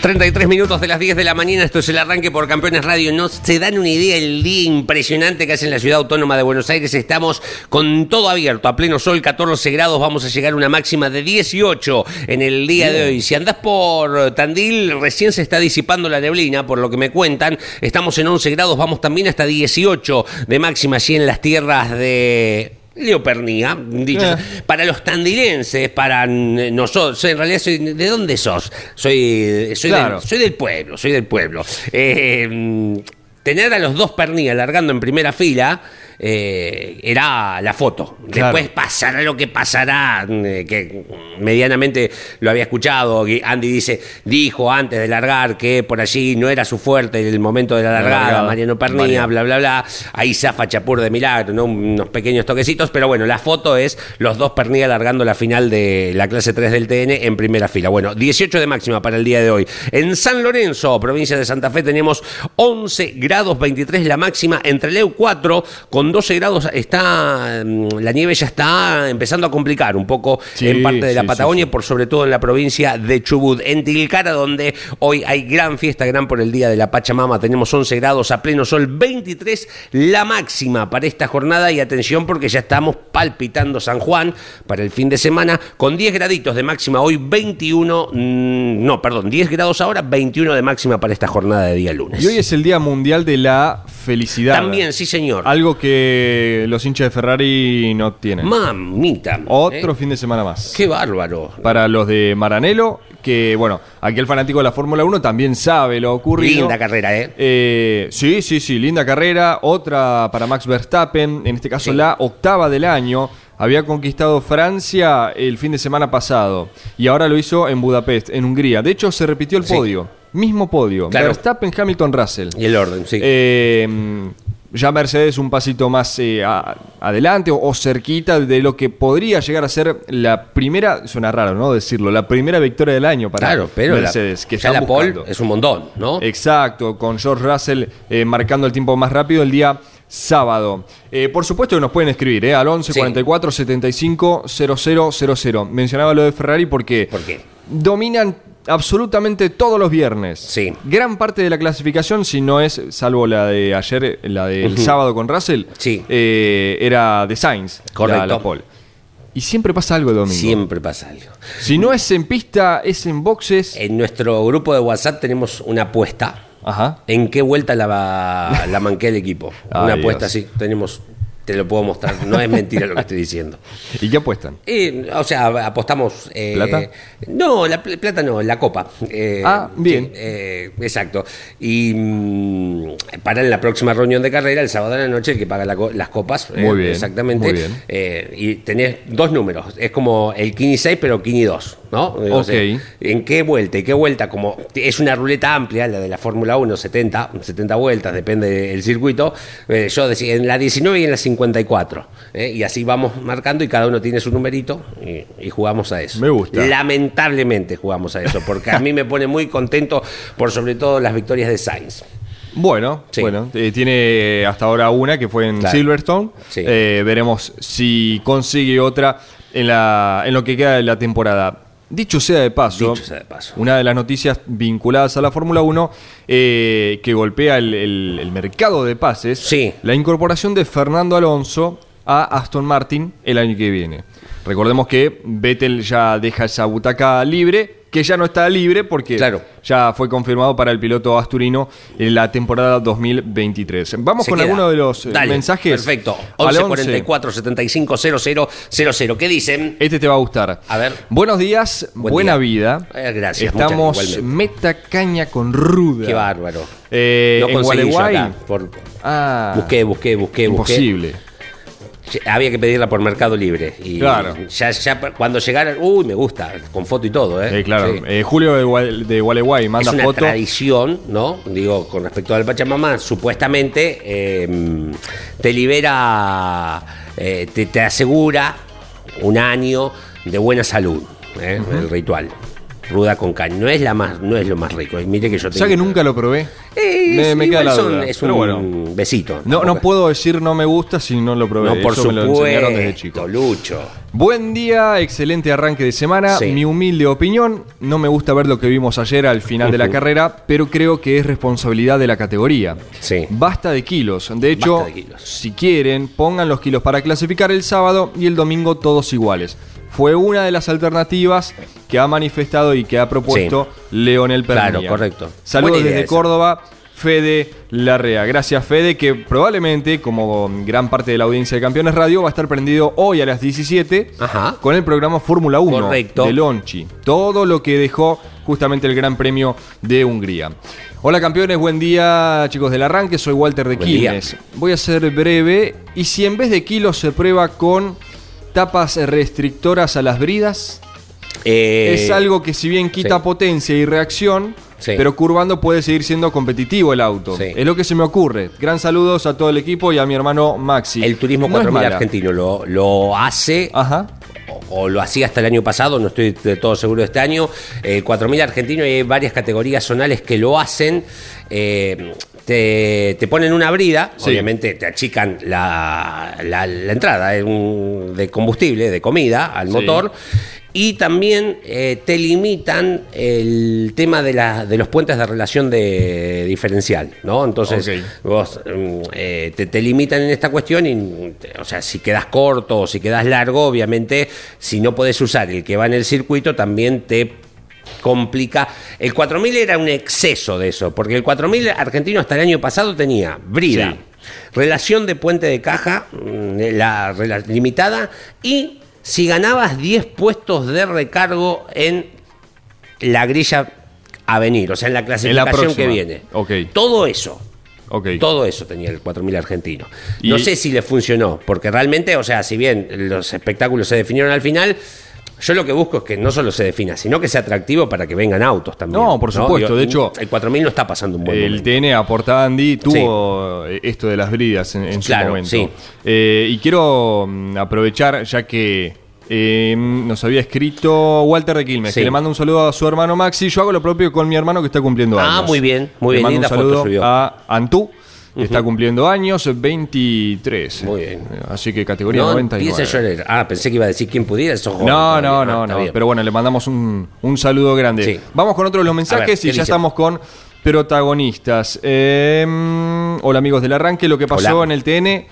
33 minutos de las 10 de la mañana, esto es el arranque por Campeones Radio. No se dan una idea el día impresionante que hace en la ciudad autónoma de Buenos Aires. Estamos con todo abierto, a pleno sol, 14 grados. Vamos a llegar a una máxima de 18 en el día de hoy. Si andás por Tandil, recién se está disipando la neblina, por lo que me cuentan. Estamos en 11 grados, vamos también hasta 18 de máxima allí en las tierras de Leopernía, dicho Eh. para los tandilenses, para n- nosotros, en realidad soy, ¿de dónde sos? Soy, soy, Claro. del, soy del pueblo, soy del pueblo. Eh, mm, tener a los dos pernillas largando en primera fila eh, era la foto. Claro. Después pasará lo que pasará, eh, que medianamente lo había escuchado. Andy dice, dijo antes de largar que por allí no era su fuerte el momento de la largada, largada. Mariano Mariano. bla, bla, bla. Ahí zafa Chapur de milagro, ¿no? unos pequeños toquecitos, pero bueno, la foto es los dos pernillas largando la final de la clase 3 del TN en primera fila. Bueno, 18 de máxima para el día de hoy. En San Lorenzo, provincia de Santa Fe, tenemos 11 grados 23 la máxima, entre Leu 4 con 12 grados está mm, la nieve ya está empezando a complicar un poco Sí, en parte de la sí, Patagonia, sí, sí. por sobre todo en la provincia de Chubut. En Tilcara, donde hoy hay gran fiesta, gran por el Día de la Pachamama, tenemos 11 grados a pleno sol, 23 la máxima para esta jornada y atención porque ya estamos palpitando San Juan para el fin de semana con 10 graditos de máxima hoy, 21, mm, no, perdón, 10 grados ahora, 21 de máxima para esta jornada de día lunes. Y hoy es el Día Mundial de la Felicidad. También, sí señor. Algo que los hinchas de Ferrari no tienen. Mamita. Otro ¿eh? fin de semana más. Qué bárbaro. Para los de Maranello, que bueno, aquí el fanático de la Fórmula 1 también sabe lo ocurrido. Linda carrera, ¿eh? Eh, sí, sí, sí, linda carrera. Otra para Max Verstappen, en este caso Sí. la octava del año. Había conquistado Francia el fin de semana pasado y ahora lo hizo en Budapest, en Hungría. De hecho, se repitió el Sí. podio. Mismo podio. Claro. Verstappen, Hamilton, Russell. Y el orden, sí. Eh, ya Mercedes un pasito más eh, a- adelante o, o cerquita de lo que podría llegar a ser la primera, suena raro, ¿no? Decirlo, la primera victoria del año para claro, pero la- Mercedes. que ya la buscando. es un montón, ¿no? Exacto, con George Russell eh, marcando el tiempo más rápido el día sábado. Eh, por supuesto que nos pueden escribir eh, al 11 Sí. 44 75 0000. Mencionaba lo de Ferrari porque ¿Por qué? dominan absolutamente todos los viernes. Sí. Gran parte de la clasificación, si no es, salvo la de ayer, la del Ujú. sábado con Russell, Sí. eh, era de Sainz. Correcto. La, la pole. Y siempre pasa algo el domingo. Siempre pasa algo. Si no es en pista, es en boxes. En nuestro grupo de WhatsApp tenemos una apuesta. Ajá. ¿En qué vuelta la, la manqué el equipo? Ay, una apuesta Dios. así. Tenemos, te lo puedo mostrar. No es mentira lo que estoy diciendo. ¿Y qué apuestan? Eh, o sea, apostamos. eh, ¿Plata? No, la pl- plata no, la copa. Eh, Ah, bien. eh, exacto. Y mm, para la próxima reunión de carrera, el sábado de la noche, el que paga la co- las copas. Muy bien, Exactamente. muy bien. Eh, y tenés dos números. Es como el Kini 6, pero Kini 2. ¿No? Digo, Ok. se- ¿En qué vuelta? ¿Y qué vuelta? Como es una ruleta amplia, la de la Fórmula 1, 70, 70 vueltas, depende del circuito. eh, yo decía en la 19 y en la 54. ¿eh? Y así vamos marcando y cada uno tiene su numerito y, y jugamos a eso. Me gusta. Lamentablemente jugamos a eso, porque a mí me pone muy contento por sobre todo las victorias de Sainz. Bueno, Sí. bueno, eh, tiene hasta ahora una que fue en Claro. Silverstone. Sí. Veremos si consigue otra en, la, en lo que queda de la temporada. Dicho sea de paso, Dicho sea de paso. una de las noticias vinculadas a la Fórmula 1 eh, que golpea el, el- el mercado de pases, Sí. la incorporación de Fernando Alonso a Aston Martin el año que viene. Recordemos que Vettel ya deja esa butaca libre, que ya no está libre porque Claro. ya fue confirmado para el piloto asturino en la temporada 2023. Vamos Se con queda. algunos de los eh, Dale, mensajes. Perfecto. Al 11 11. 44 75 00 00. ¿Qué dicen? Este te va a gustar. A ver. Buenos días, Buen buena día. vida. Eh, gracias, Estamos muchas, meta caña con ruda. Qué bárbaro. Eh, no en Gualeguay. por- Ah, Busqué, busqué, busqué, busqué. imposible. Había que pedirla por Mercado Libre. Y Claro. Ya, ya cuando llegaran, uy, me gusta, con foto y todo, ¿eh? Eh, claro. Sí. Eh, Julio de, Gual- de Gualeguay es manda una foto. tradición, ¿no? Digo, con respecto al Pachamama, supuestamente eh, te libera, eh, te, te asegura un año de buena salud, ¿eh? el ritual. Ruda con caña. No es la más, no es lo más rico. Mire que yo O sea que tengo- nunca lo probé. Eh, me, me queda la son- duda. Es Pero un bueno. besito. No, no puedo decir no me gusta si no lo probé. No, por Eso me lo enseñaron desde supuesto, chico. Lucho. Buen día, excelente arranque de semana. Sí. Mi humilde opinión, no me gusta ver lo que vimos ayer al final de la carrera, pero creo que es responsabilidad de la categoría. Sí. Basta de kilos. De hecho, Basta de kilos. si quieren, pongan los kilos para clasificar el sábado y el domingo todos iguales. Fue una de las alternativas que ha manifestado y que ha propuesto Leonel Pernilla. Claro, correcto. Saludos desde esa. Córdoba. Fede Larrea. Gracias, Fede, que probablemente, como gran parte de la audiencia de Campeones Radio, va a estar prendido hoy a las 17 Ajá. con el programa Fórmula 1 Correcto. de Lonchi. Todo lo que dejó justamente el Gran Premio de Hungría. Hola campeones, buen día chicos del arranque, soy Walter de. Quilmes. Voy a ser breve y si en vez de kilos se prueba con tapas restrictoras a las bridas, Eh, es algo que si bien quita sí. potencia y reacción, Sí. pero curvando puede seguir siendo competitivo el auto. Sí. Es lo que se me ocurre. Gran saludos a todo el equipo y a mi hermano Maxi. El turismo No es 4000 mala. argentino lo, lo hace Ajá. o, o lo hacía hasta el año pasado, no estoy de todo seguro de este año. El 4000 argentino y hay varias categorías zonales que lo hacen. eh, te, te ponen una brida, Sí. obviamente te achican la, la- la entrada un- de combustible, de comida al Sí. motor. Y también eh, te limitan el tema de, la, de los puentes de relación de diferencial, ¿no? Entonces, vos mm, eh, te, te limitan en esta cuestión y, o sea, si quedas corto o si quedas largo, obviamente, si no podés usar el que va en el circuito, también te complica. El 4000 era un exceso de eso, porque el 4000 argentino hasta el año pasado tenía brida, Sí. relación de puente de caja, mm, la, limitada, y si ganabas 10 puestos de recargo en la grilla a venir, o sea, en la clasificación próxima. que viene. Ok. Todo eso. Ok. Todo eso tenía el 4000 argentino. Y- No sé si le funcionó, porque realmente, o sea, si bien los espectáculos se definieron al final, yo lo que busco es que no solo se defina, sino que sea atractivo para que vengan autos también. No, por supuesto, de hecho- el 4000 no está pasando un buen El momento. TN aporta Andy tuvo eh, esto de las bridas en, en su momento. sí. Eh, y quiero mm, aprovechar, ya que eh, nos había escrito Walter de Quilmes, Sí. que le manda un saludo a su hermano Maxi. Yo hago lo propio con mi hermano que está cumpliendo Ah, años. muy bien, muy Le bien, mando un foto saludo subió. a Antú. Está cumpliendo años, 23. Muy bien. Así que categoría no 99. empiece a llorar. Ah, pensé que iba a decir quién pudiera, eso joven No, todavía. no, Ah, no, no. Pero bueno, le mandamos un, un saludo grande. Sí. Vamos con otro de los mensajes ver, y ¿qué ya estamos con protagonistas. Eh, hola amigos del arranque, lo que pasó Hola. en el TN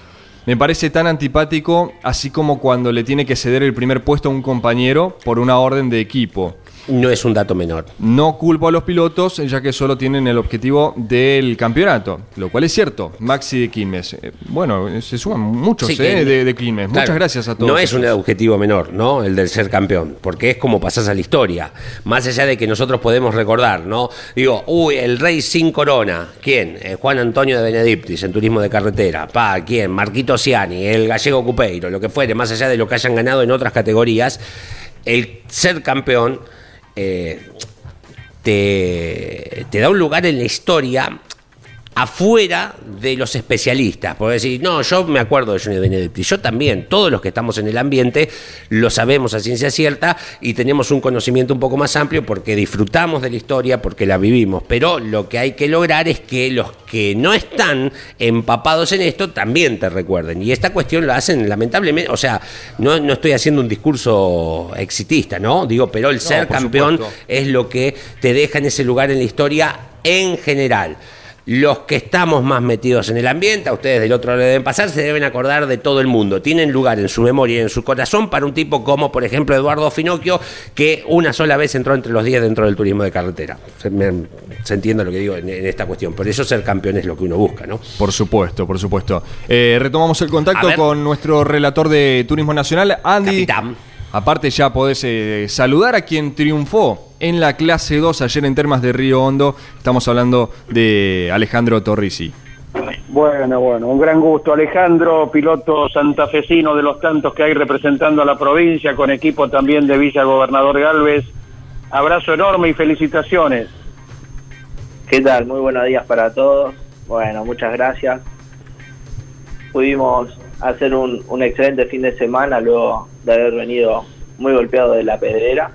me parece tan antipático, así como cuando le tiene que ceder el primer puesto a un compañero por una orden de equipo. No es un dato menor. No culpo a los pilotos, ya que solo tienen el objetivo del campeonato, lo cual es cierto. Maxi de Quilmes. Eh, bueno, se suman muchos Sí, eh, de, de Quilmes. Muchas gracias a todos. No es un objetivo menor, ¿no? El del ser campeón, porque es como pasás a la historia. Más allá de que nosotros podemos recordar, ¿no? Digo, uy, el rey sin corona. ¿Quién? Eh, Juan Antonio de Benedictis en turismo de carretera. Pa, ¿quién? Marquito El gallego Cupeiro, lo que fuere, más allá de lo que hayan ganado en otras categorías. el ser campeón eh, te da un lugar en la historia afuera de los especialistas. Porque decir, no, yo me acuerdo de Johnny Benedetti, yo también, todos los que estamos en el ambiente lo sabemos a ciencia cierta y tenemos un conocimiento un poco más amplio porque disfrutamos de la historia, porque la vivimos. Pero lo que hay que lograr es que los que no están empapados en esto también te recuerden. Y esta cuestión la hacen lamentablemente, o sea, no, no estoy haciendo un discurso exitista, ¿no? Digo, pero el ser por campeón supuesto. es lo que te deja en ese lugar en la historia en general. Los que estamos más metidos en el ambiente, a ustedes del otro lado deben pasar, se deben acordar de todo el mundo. Tienen lugar en su memoria y en su corazón para un tipo como, por ejemplo, Eduardo Finocchio, que una sola vez entró entre los 10 dentro del turismo de carretera. Se, me- se entiende lo que digo en, en esta cuestión. Por eso ser campeón es lo que uno busca, ¿no? Por supuesto, por supuesto. Eh, retomamos el contacto ver. con nuestro relator de Turismo Nacional, Andy. Capitán. Aparte ya podés eh, saludar a quien triunfó en la clase 2 ayer en Termas de Río Hondo. Estamos hablando de Alejandro Torrisi. Bueno, bueno, un gran gusto. Alejandro, piloto santafesino de los tantos que hay representando a la provincia, con equipo también de Villa Gobernador Galvez. Abrazo enorme y felicitaciones. ¿Qué tal? Muy buenos días para todos. Bueno, muchas gracias. Pudimos hacer un, un excelente fin de semana luego de haber venido muy golpeado de la pedrera.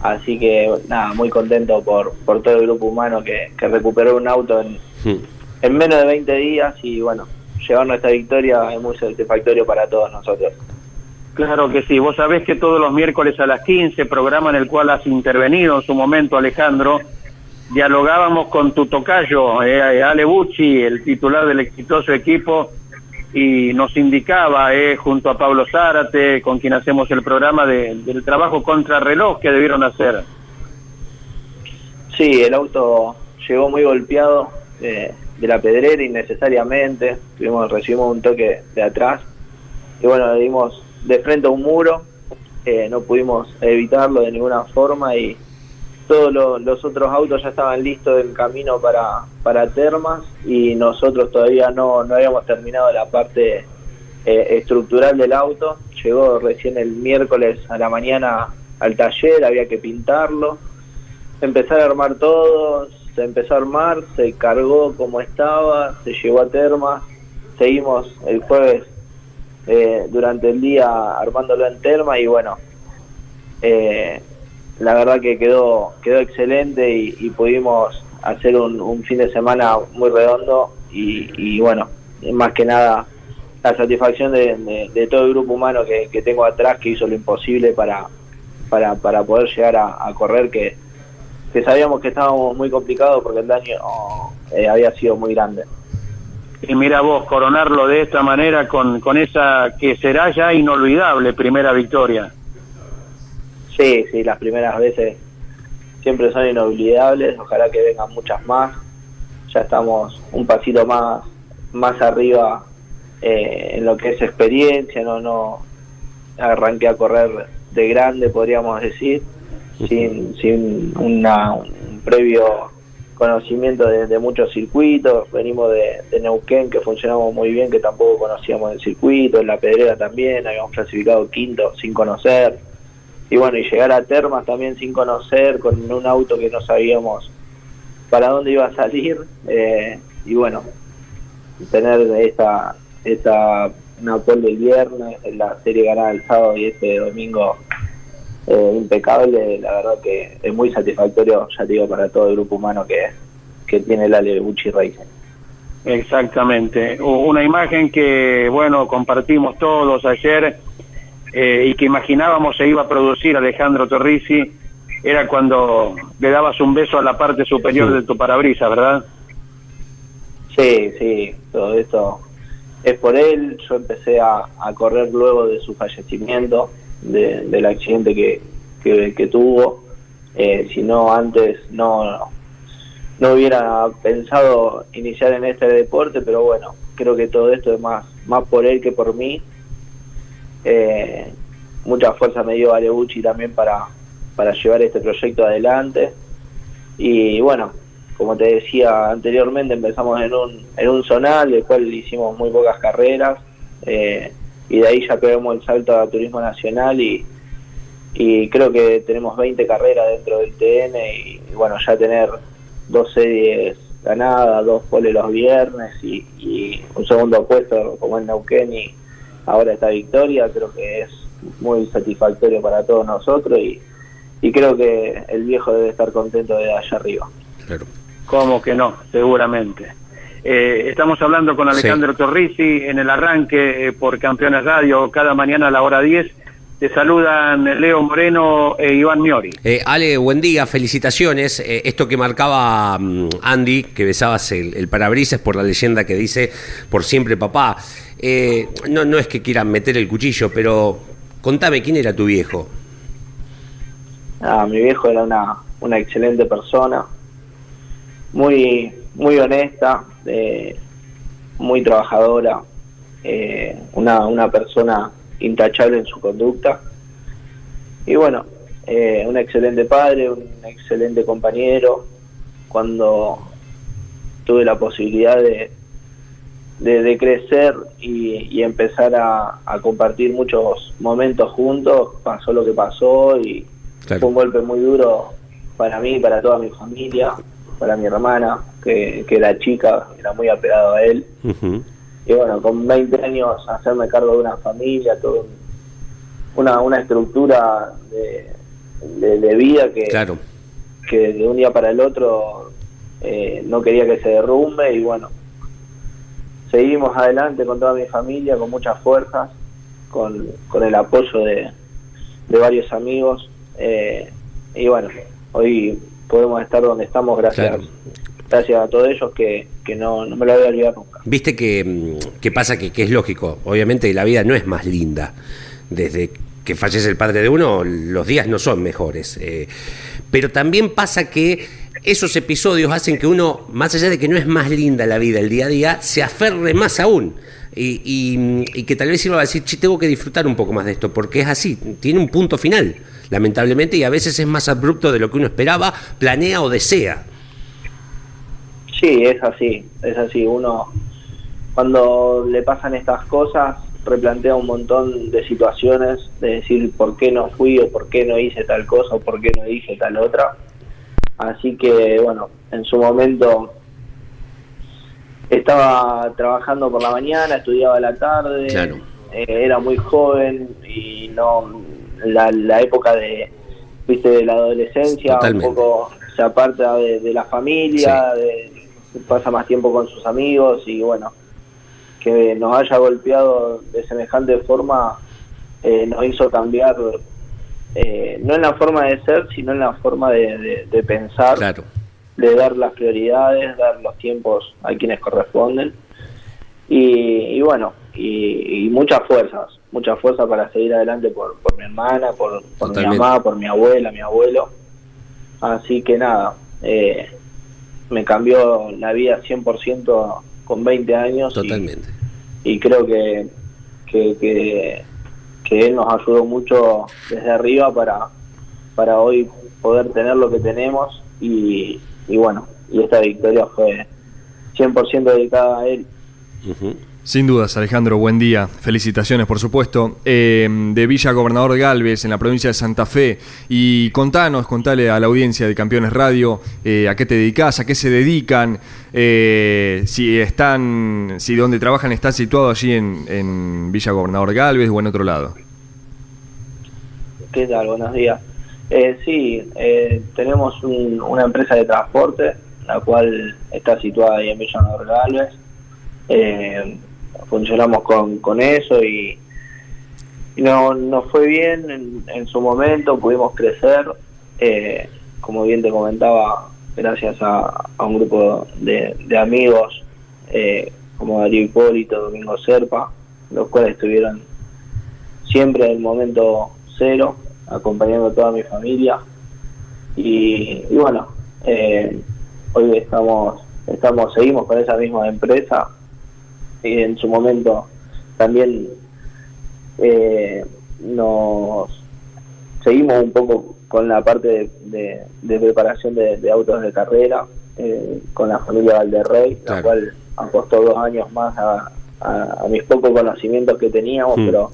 Así que nada, muy contento por, por todo el grupo humano que, que recuperó un auto en, Hmm. en menos de 20 días y bueno, llevar nuestra victoria es muy satisfactorio para todos nosotros. Claro que sí. Vos sabés que todos los miércoles a las 15, programa en el cual has intervenido en su momento, Alejandro, dialogábamos con tu tocayo, eh, Ale Bucci, el titular del exitoso equipo, y nos indicaba, eh, junto a Pablo Zárate, con quien hacemos el programa, de- del trabajo contrarreloj que debieron hacer. Sí, el auto llegó muy golpeado eh, de la pedrera innecesariamente. Recibimos un toque de atrás y bueno, le dimos de frente a un muro. eh, no pudimos evitarlo de ninguna forma y todos lo- los otros autos ya estaban listos en camino para, para Termas y nosotros todavía no, no habíamos terminado la parte eh, estructural del auto. Llegó recién el miércoles a la mañana al taller, había que pintarlo empezar a armar todo, se empezó a armar, se cargó como estaba, se llevó a Terma, seguimos el jueves eh, durante el día armándolo en Terma y bueno, eh, la verdad que quedó quedó excelente y, pudimos hacer un, fin de semana muy redondo y, y bueno, más que nada la satisfacción de, todo el grupo humano que, tengo atrás que hizo lo imposible para, para, para poder llegar a, correr que, que sabíamos que estábamos muy complicados porque el daño eh, había sido muy grande. Y mira vos, coronarlo de esta manera con, con esa que será ya inolvidable primera victoria. Sí, sí, las primeras veces siempre son inolvidables, ojalá que vengan muchas más. Ya estamos un pasito más, más arriba eh, en lo que es experiencia, no, no arranqué a correr de grande, podríamos decir, sin, sin una, un previo conocimiento de, de muchos circuitos. Venimos de, de Neuquén, que funcionamos muy bien, que tampoco conocíamos el circuito, en la pedrera también, habíamos clasificado quinto sin conocer y bueno, y llegar a Termas también sin conocer, con un auto que no sabíamos para dónde iba a salir, eh, y bueno, tener esta, esta una pole el viernes, la serie ganada el sábado y este domingo eh, impecable, la verdad que es muy satisfactorio, ya te digo, para todo el grupo humano que, que tiene el Ale Bucci Racing. Exactamente. Una imagen que, bueno, compartimos todos ayer eh, y que imaginábamos se iba a producir Alejandro Torrisi, era cuando le dabas un beso a la parte superior de tu parabrisas, ¿verdad? Sí, sí, todo esto es por él. Yo empecé a, a correr luego de su fallecimiento, de- del accidente que, que, que tuvo. Eh, si no, antes no, no hubiera pensado iniciar en este deporte, pero bueno, creo que todo esto es más, más por él que por mí. Eh, mucha fuerza me dio Alebucci también para, para llevar este proyecto adelante. Y bueno, como te decía anteriormente, empezamos en un, en un zonal, del cual hicimos muy pocas carreras, eh, y de ahí ya pegamos el salto a turismo nacional y, y creo que tenemos 20 carreras dentro del TN y, bueno, ya tener dos series ganadas, dos poles los viernes y, y un segundo puesto como en Neuquén y ahora esta victoria, creo que es muy satisfactorio para todos nosotros y, y creo que el viejo debe estar contento de allá arriba. Claro. ¿Cómo que no? Seguramente. Eh, estamos hablando con Alejandro Torrisi en el arranque eh, por Campeones Radio cada mañana a la hora 10. Te saludan Leo Moreno e Iván Miori. Eh, Ale, buen día, felicitaciones. Eh, esto que marcaba mm, Andy, que besabas el, el parabrisas por la leyenda que dice por siempre papá. Eh, no, no es que quieran meter el cuchillo, pero contame quién era tu viejo. Ah, mi viejo era una, una excelente persona, muy, muy honesta, eh, muy trabajadora, eh, una, una persona intachable en su conducta. Y bueno, eh, un excelente padre, un excelente compañero. Cuando tuve la posibilidad de, de, de crecer y, y empezar a, a compartir muchos momentos juntos, pasó lo que pasó y Claro. fue un golpe muy duro para mí, para toda mi familia, para mi hermana, que, que era chica, era muy apegado a él. Y bueno, con 20 años hacerme cargo de una familia, todo un- una, una estructura de, de- de vida que, Claro, que de un día para el otro eh, no quería que se derrumbe y bueno, seguimos adelante con toda mi familia, con muchas fuerzas, con, con el apoyo de, de varios amigos eh, y bueno, hoy podemos estar donde estamos gracias, Claro. gracias a todos ellos que, no, me lo voy a olvidar nunca. Viste que, mm, pasa que, es lógico, obviamente la vida no es más linda. Desde que fallece el padre de uno, los días no son mejores. eh, pero también pasa que esos episodios hacen que uno, más allá de que no es más linda la vida el día a día, se aferre más aún. Y, que tal vez sirva a decir, che, tengo que disfrutar un poco más de esto, porque es así, tiene un punto final, lamentablemente, y a veces es más abrupto de lo que uno esperaba, planea o desea. Sí, es así, es así. Uno, cuando le pasan estas cosas, replantea un montón de situaciones, de decir por qué no fui o por qué no hice tal cosa o por qué no dije tal otra. Así que, bueno, en su momento estaba trabajando por la mañana, estudiaba a la tarde, Claro. eh, era muy joven y no la, la época de viste de la adolescencia Totalmente. un poco se aparta de, de la familia, de- pasa más tiempo con sus amigos y bueno, que nos haya golpeado de semejante forma eh, nos hizo cambiar eh, no en la forma de ser, sino en la forma de, de- de pensar Claro. de dar las prioridades, dar los tiempos a quienes corresponden. Y, y bueno, y, y muchas fuerzas, muchas fuerzas para seguir adelante por, por mi hermana, por, por mi mamá, por mi abuela, mi abuelo. Así que nada, eh, me cambió la vida 100% con 20 años. Totalmente. y creo que, que, que, que él nos ayudó mucho desde arriba para, para hoy poder tener lo que tenemos y, y bueno, y esta victoria fue 100% dedicada a él. Ujú. Sin dudas, Alejandro, buen día. Felicitaciones, por supuesto. Eh, de Villa Gobernador Galvez, en la provincia de Santa Fe. Y contanos, contale a la audiencia de Campeones Radio eh, a qué te dedicas, a qué se dedican, eh, si están, si donde trabajan está situado allí en, en Villa Gobernador Galvez o en otro lado. ¿Qué tal? Buenos días. Eh, sí, eh, tenemos un- una empresa de transporte, la cual está situada ahí en Villa Nueva Galvez. Eh, funcionamos con, con eso y, y no, nos fue bien en, en su momento, pudimos crecer. Eh, como bien te comentaba, gracias a, a un grupo de, de amigos eh, como Darío Hipólito, Domingo Serpa, los cuales estuvieron siempre en el momento cero, acompañando a toda mi familia. Y, y bueno, eh, hoy estamos, estamos, seguimos con esa misma empresa en su momento también eh, nos seguimos un poco con la parte de, de- de preparación de, de autos de carrera eh, con la familia Valderrey, Claro. la cual apostó dos años más a, a- a mis pocos conocimientos que teníamos, Mm. pero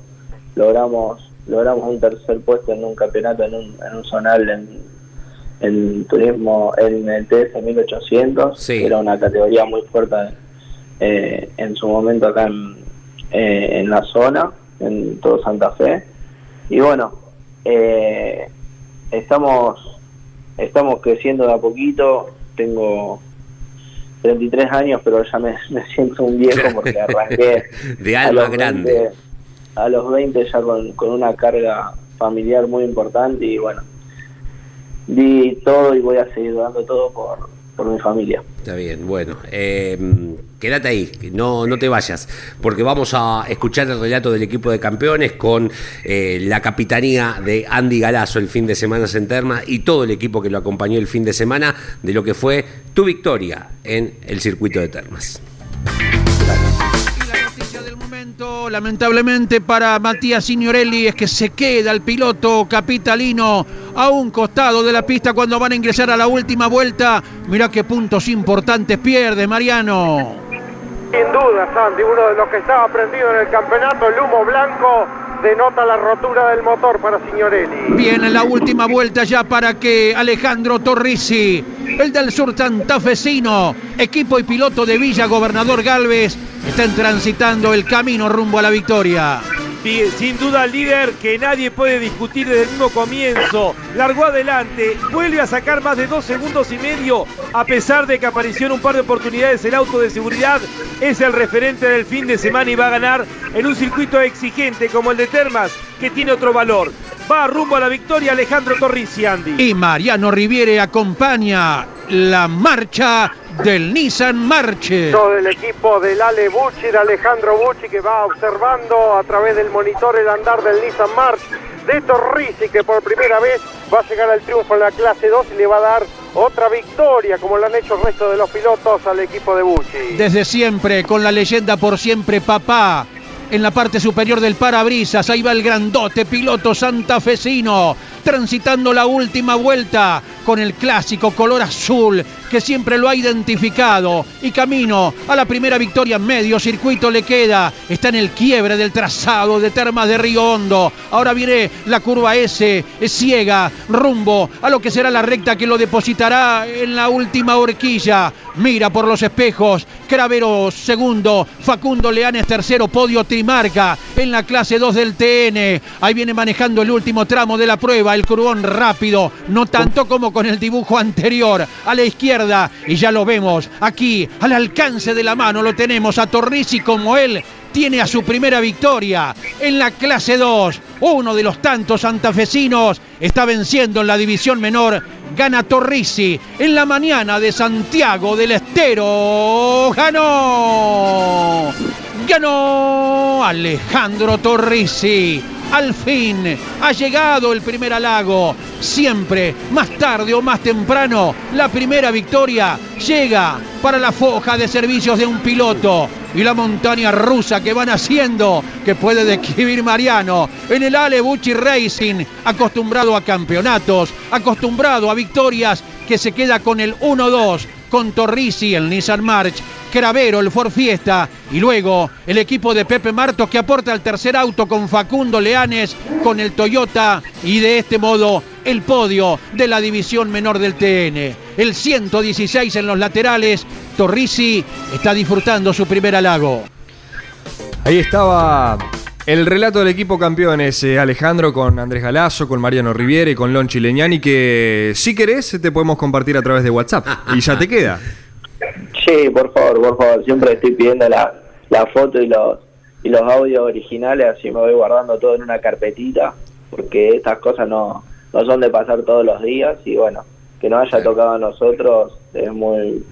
logramos logramos un tercer puesto en un campeonato en un, en un zonal en, en turismo en el TS 1800, Sí. que era una categoría muy fuerte eh, en su momento acá en, eh, en la zona, en todo Santa Fe. Y bueno, eh, estamos estamos creciendo de a poquito. Tengo 33 años, pero ya me, me siento un viejo porque arranqué De a alma los grande. 20 a los 20 ya con, con una carga familiar muy importante y bueno, di todo y voy a seguir dando todo por, por mi familia. Está bien, bueno. eh, quédate ahí, no, no te vayas, porque vamos a escuchar el relato del equipo de campeones con eh, la capitanía de Andy Galazo el fin de semana en Terma y todo el equipo que lo acompañó el fin de semana de lo que fue tu victoria en el circuito de Termas. Momento, lamentablemente para Matías Signorelli, es que se queda el piloto capitalino a un costado de la pista cuando van a ingresar a la última vuelta. Mirá qué puntos importantes pierde Mariano. Sin duda, Santi, uno de los que estaba prendido en el campeonato, el humo blanco denota la rotura del motor para Signorelli. Viene la última vuelta ya para que Alejandro Torrisi, el del sur santafesino, equipo y piloto de Villa Gobernador Galvez, estén transitando el camino rumbo a la victoria. Sin duda el líder que nadie puede discutir desde el mismo comienzo. Largó adelante, vuelve a sacar más de dos segundos y medio, a pesar de que apareció en un par de oportunidades el auto de seguridad. Es el referente del fin de semana y va a ganar en un circuito exigente como el de Termas, que tiene otro valor. Va rumbo a la victoria Alejandro Torrisi, Andy. Y Mariano Riviere acompaña la marcha del Nissan Marche. Todo el equipo del Ale Bucci, de Alejandro Bucci, que va observando a través del monitor el andar del Nissan March de Torrisi, que por primera vez va a llegar al triunfo en la clase 2 y le va a dar otra victoria, como lo han hecho el resto de los pilotos al equipo de Bucci. Desde siempre, con la leyenda por siempre papá. En la parte superior del parabrisas, ahí va el grandote piloto santafesino, transitando la última vuelta con el clásico color azul que siempre lo ha identificado. Y camino a la primera victoria, medio circuito le queda. Está en el quiebre del trazado de Termas de Río Hondo. Ahora viene la curva S, es ciega, rumbo a lo que será la recta que lo depositará en la última horquilla. Mira por los espejos, Cravero segundo, Facundo Leanes tercero, podio Trimarca en la clase 2 del TN. Ahí viene manejando el último tramo de la prueba, el curvón rápido, no tanto como con el dibujo anterior, a la izquierda. Y ya lo vemos aquí, al alcance de la mano, lo tenemos a Torrisi como él tiene a su primera victoria en la clase 2. Uno de los tantos santafesinos está venciendo en la división menor. Gana Torrisi en la mañana de Santiago del Estero. Ganó. Ganó Alejandro Torrisi. Al fin ha llegado el primer halago. Siempre, más tarde o más temprano, la primera victoria llega para la foja de servicios de un piloto. Y la montaña rusa que van haciendo, que puede describir Mariano, en el Ale Bucci Racing, acostumbrado a campeonatos, acostumbrado a victorias, que se queda con el 1-2 con Torrisi, el Nissan March, Cravero, el Ford Fiesta y luego el equipo de Pepe Martos que aporta el tercer auto con Facundo Leanes, con el Toyota y de este modo el podio de la división menor del TN. El 116 en los laterales, Torrisi está disfrutando su primer halago. Ahí estaba el relato del equipo campeones, eh, Alejandro, con Andrés Galazo, con Mariano Riviere y con Lonchi Leñani, que si querés te podemos compartir a través de WhatsApp. Y ya te queda. Sí, por favor, por favor, siempre estoy pidiendo la, la foto y los, y los audios originales, así me voy guardando todo en una carpetita, porque estas cosas no, no son de pasar todos los días y bueno, que nos haya tocado a nosotros es muy,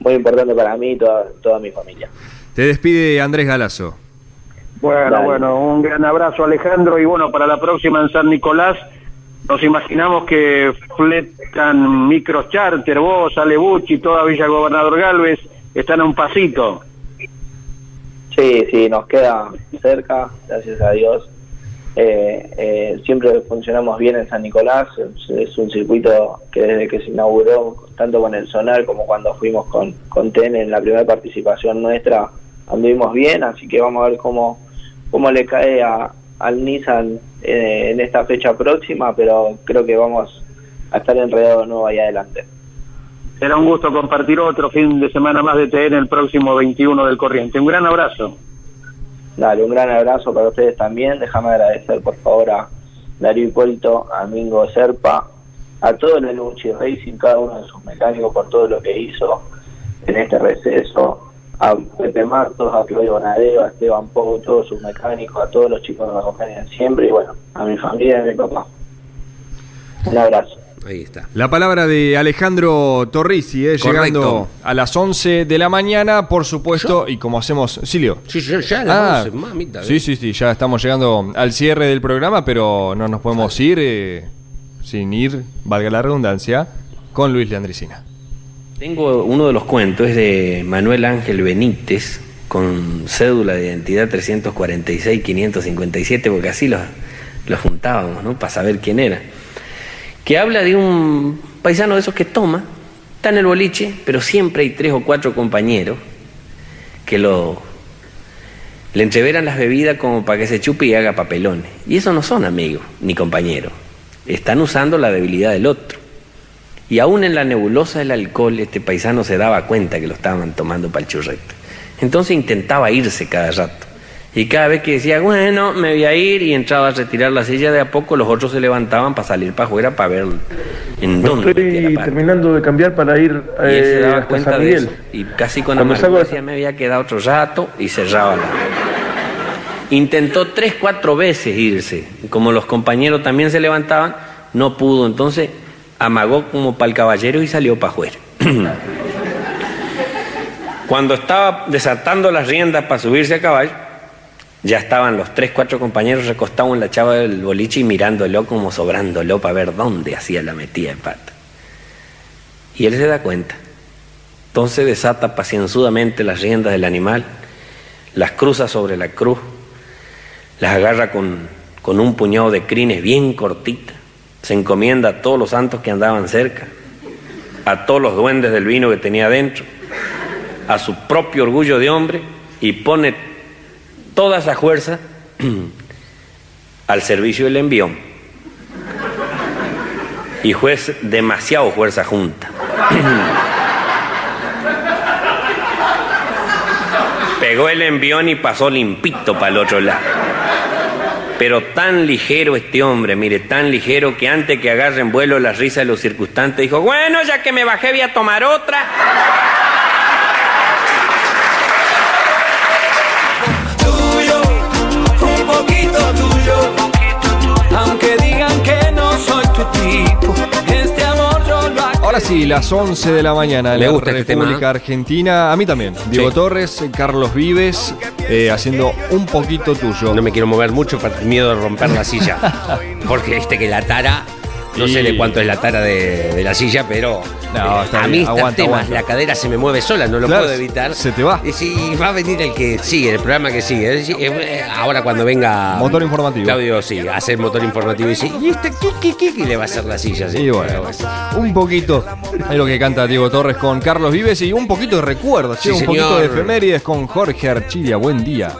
muy importante para mí y toda, toda mi familia. Te despide Andrés Galazo. Bueno, Dale. bueno, un gran abrazo Alejandro y bueno, para la próxima en San Nicolás nos imaginamos que fletan microcharter, vos, Ale Bucci, toda Villa Gobernador Galvez, están a un pasito. Sí, sí, nos queda cerca, gracias a Dios. Eh, eh, siempre funcionamos bien en San Nicolás, es, es un circuito que desde que se inauguró, tanto con el Sonar como cuando fuimos con, con TEN en la primera participación nuestra, anduvimos bien, así que vamos a ver cómo, cómo le cae a, al Nissan eh, en esta fecha próxima, pero creo que vamos a estar enredados de nuevo ahí adelante. Será un gusto compartir otro fin de semana más de TN el próximo 21 del Corriente. Un gran abrazo. Dale, un gran abrazo para ustedes también. Déjame agradecer por favor a Darío Hipólito, a Mingo Serpa, a todo el Luchi Racing, cada uno de sus mecánicos por todo lo que hizo en este receso, a Pepe Martos, a Claudio Bonadeo, a Esteban Pou, todos sus mecánicos, a todos los chicos que me acompañan siempre y bueno, a mi familia y a mi papá. Un abrazo. Ahí está. La palabra de Alejandro Torrisi, eh, llegando a las 11 de la mañana, por supuesto, y como hacemos... Silio. Sí, ya, ya a las Ah, 11, mamita. sí, sí, sí, ya estamos llegando al cierre del programa, pero no nos podemos ir eh, sin ir, valga la redundancia, con Luis Leandricina. Tengo uno de los cuentos, es de Manuel Ángel Benítez, con cédula de identidad 346-557, porque así los, los juntábamos, ¿no? Para saber quién era. Que habla de un paisano de esos que toma, está en el boliche, pero siempre hay tres o cuatro compañeros que lo le entreveran las bebidas como para que se chupe y haga papelones. Y esos no son amigos ni compañeros. Están usando la debilidad del otro. Y aún en la nebulosa del alcohol, este paisano se daba cuenta que lo estaban tomando para el churrete. Entonces intentaba irse cada rato. Y cada vez que decía, bueno, me voy a ir, y entraba a retirar la silla de a poco, los otros se levantaban para salir para afuera para ver en dónde Estoy terminando de cambiar para ir Y él se eh, daba hasta cuenta San de eso. Y casi con Cuando salgo- decía, me había quedado otro rato y cerraba la. Intentó tres, cuatro veces irse. Como los compañeros también se levantaban, no pudo. Entonces amagó como para el caballero y salió para afuera. Cuando estaba desatando las riendas para subirse a caballo, ya estaban los tres, cuatro compañeros recostados en la chava del boliche y mirándolo como sobrándolo para ver dónde hacía la metida de pata. Y él se da cuenta. Entonces desata pacienzudamente las riendas del animal, las cruza sobre la cruz, las agarra con, con un puñado de crines bien cortitas, se encomienda a todos los santos que andaban cerca, a todos los duendes del vino que tenía dentro, a su propio orgullo de hombre y pone toda esa fuerza al servicio del envión. Y juez demasiado fuerza junta. Pegó el envión y pasó limpito para el otro lado. Pero tan ligero este hombre, mire, tan ligero que antes que agarren vuelo la risa de los circunstantes, dijo, bueno, ya que me bajé voy a tomar otra. tuyo, un poquito tuyo. Aunque digan que no soy tu tipo, este amor yo lo hago. Ahora sí, las 11 de la mañana en Me la gusta este República tema. Argentina. A mí también. Diego Torres, Carlos Vives, eh, haciendo un poquito tuyo. No me quiero mover mucho por miedo de romper la silla. Porque viste que la tara, no sé de cuánto es la tara de, de la silla, pero No, eh, está a bien, mí estos aguanta, temas, aguanta. la cadera se me mueve sola, no lo Claro, puedo evitar. se te va. Y si va a venir el que sigue, el programa que sigue. Es decir, eh, Ahora cuando venga. Motor informativo. Claudio, sí, hace el motor informativo y dice, ¿y este qué, qué, qué? Y le va a hacer la silla, sí. Y bueno, un poquito es lo que canta Diego Torres con Carlos Vives y un poquito de recuerdos, che, Sí, un poquito señor. de efemérides con Jorge Archilia. Buen día.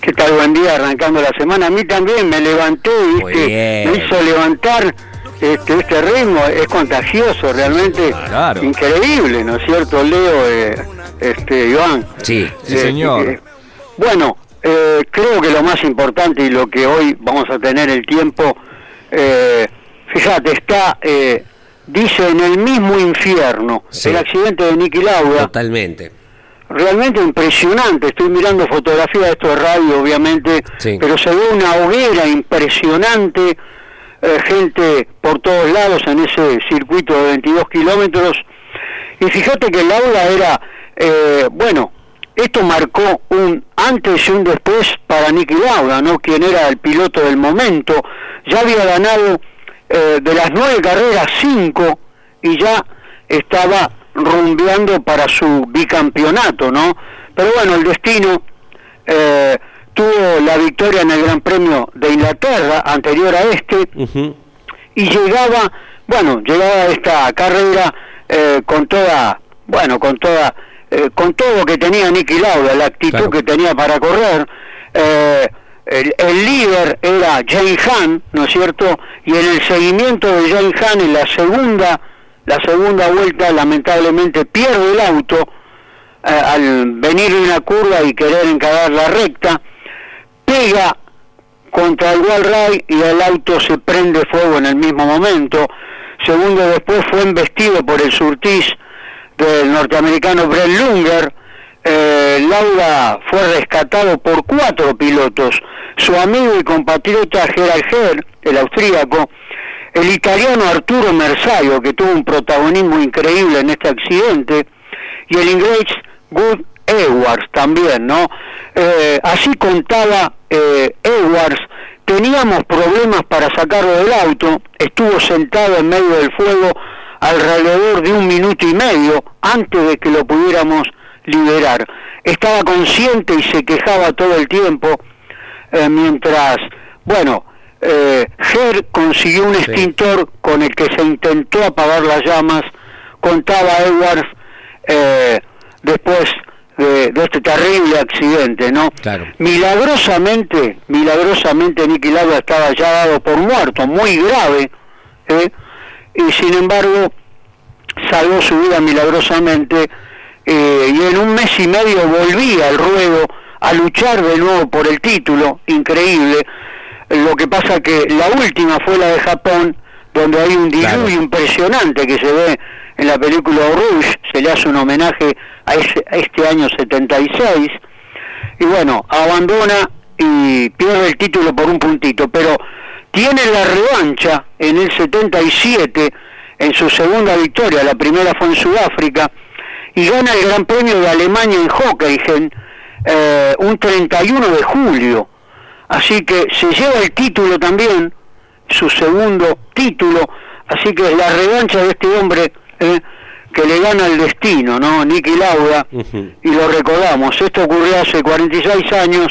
¿Qué tal? Buen día, arrancando la semana. A mí también me levanté, Muy ¿viste? bien. Me hizo levantar este, este ritmo. Es contagioso, realmente Claro. increíble, ¿no es cierto, Leo? eh, este, Iván. Sí. Sí, Eh, señor. eh, bueno, eh, creo que lo más importante y lo que hoy vamos a tener el tiempo, eh, fíjate, está, eh, dice, en el mismo infierno, Sí. el accidente de Niki Lauda. Totalmente. realmente impresionante. Estoy mirando fotografías, esto es radio obviamente, Sí. pero se ve una hoguera impresionante, eh, gente por todos lados en ese circuito de 22 kilómetros. Y fíjate que el aula era, eh, bueno, esto marcó un antes y un después para Nicky Lauda, ¿no? Quien era el piloto del momento. Ya había ganado eh, de las nueve carreras cinco y ya estaba rumbeando para su bicampeonato, ¿no? Pero bueno, el destino eh, tuvo la victoria en el Gran Premio de Inglaterra, anterior a este, y llegaba, bueno, llegaba esta carrera eh, con toda, bueno, con toda, eh, con todo lo que tenía Nicky Lauda, la actitud Claro. que tenía para correr, eh, el, el líder era Jane Han, ¿no es cierto? Y en el seguimiento de Jane Han en la segunda, la segunda vuelta lamentablemente pierde el auto eh, al venir de una curva y querer encarar la recta, pega contra el ride y el auto se prende fuego en el mismo momento. Segundo después fue embestido por el surtis del norteamericano Brett Lunger. Eh, Lauda fue rescatado por cuatro pilotos, su amigo y compatriota Gerald Herr, el austríaco, el italiano Arturo Mersaio, que tuvo un protagonismo increíble en este accidente, y el inglés Good Edwards también, ¿no? Eh, así contaba eh, Edwards, teníamos problemas para sacarlo del auto, estuvo sentado en medio del fuego alrededor de un minuto y medio antes de que lo pudiéramos liberar. Estaba consciente y se quejaba todo el tiempo eh, mientras, bueno, eh, Ger consiguió un extintor con el que se intentó apagar las llamas, contaba Edwards eh, después de, de este terrible accidente, ¿no? Claro. Milagrosamente, milagrosamente Nicky Lauda estaba ya dado por muerto, muy grave, ¿eh? y sin embargo salvó su vida milagrosamente eh, y en un mes y medio volvía al ruedo a luchar de nuevo por el título, increíble. Lo que pasa que la última fue la de Japón, donde hay un diluvio impresionante que se ve en la película Rouge, se le hace un homenaje a, ese- este año 76, y bueno, abandona y pierde el título por un puntito, pero tiene la revancha en el 77, en su segunda victoria, la primera fue en Sudáfrica, y gana el Gran Premio de Alemania en Hockenheim eh, un 31 de julio. Así que se lleva el título también, su segundo título, así que la revancha de este hombre eh, que le gana el destino, ¿no? Nicky Lauda, y lo recordamos, esto ocurrió hace 46 años.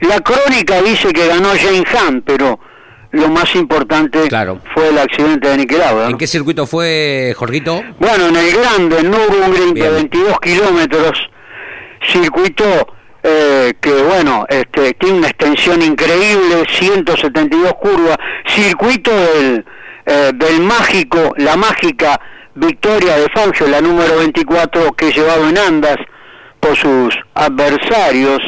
La crónica dice que ganó Jane Han, pero lo más importante fue el accidente de Nicky Lauda. ¿En qué circuito fue, Jorgito? Bueno, en el grande, en Nürburgring, de 22 kilómetros, circuito eh, que, bueno, este, tiene una extensión increíble, 172 curvas, circuito del, eh, del mágico, la mágica victoria de Fangio, la número 24, que es llevado en andas por sus adversarios,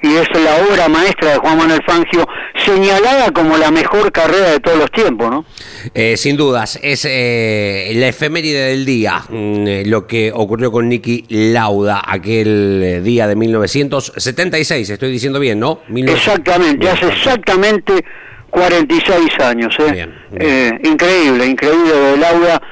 y es la obra maestra de Juan Manuel Fangio, señalada como la mejor carrera de todos los tiempos, ¿no? Eh, sin dudas, es eh, la efeméride del día, mm, eh, lo que ocurrió con Nicky Lauda aquel eh, día de 1976, estoy diciendo bien, ¿no? 19- Exactamente, Bien, hace exactamente 46 años. ¿eh? Eh, increíble, increíble de Laura.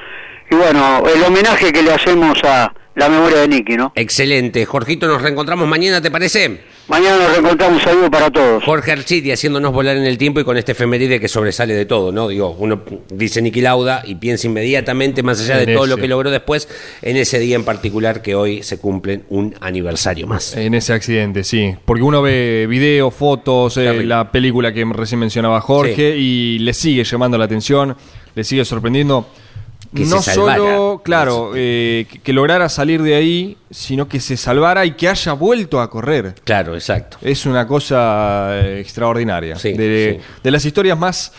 Y bueno, el homenaje que le hacemos a la memoria de Nicky, ¿no? Excelente. Jorgito, nos reencontramos mañana, ¿te parece? Mañana nos reencontramos, saludo para todos. Jorge Architi haciéndonos volar en el tiempo y con este efeméride que sobresale de todo, ¿no? Digo, uno dice Nicky Lauda y piensa inmediatamente, más allá de En todo lo que logró después, en ese día en particular que hoy se cumplen un aniversario más. En ese accidente, sí. Porque uno ve videos, fotos, eh, la película que recién mencionaba Jorge y le sigue llamando la atención, le sigue sorprendiendo. Que no se salvara. solo, claro, eh, que, que lograra salir de ahí, sino que se salvara y que haya vuelto a correr. Claro, exacto. Es una cosa eh, extraordinaria. de, de las historias más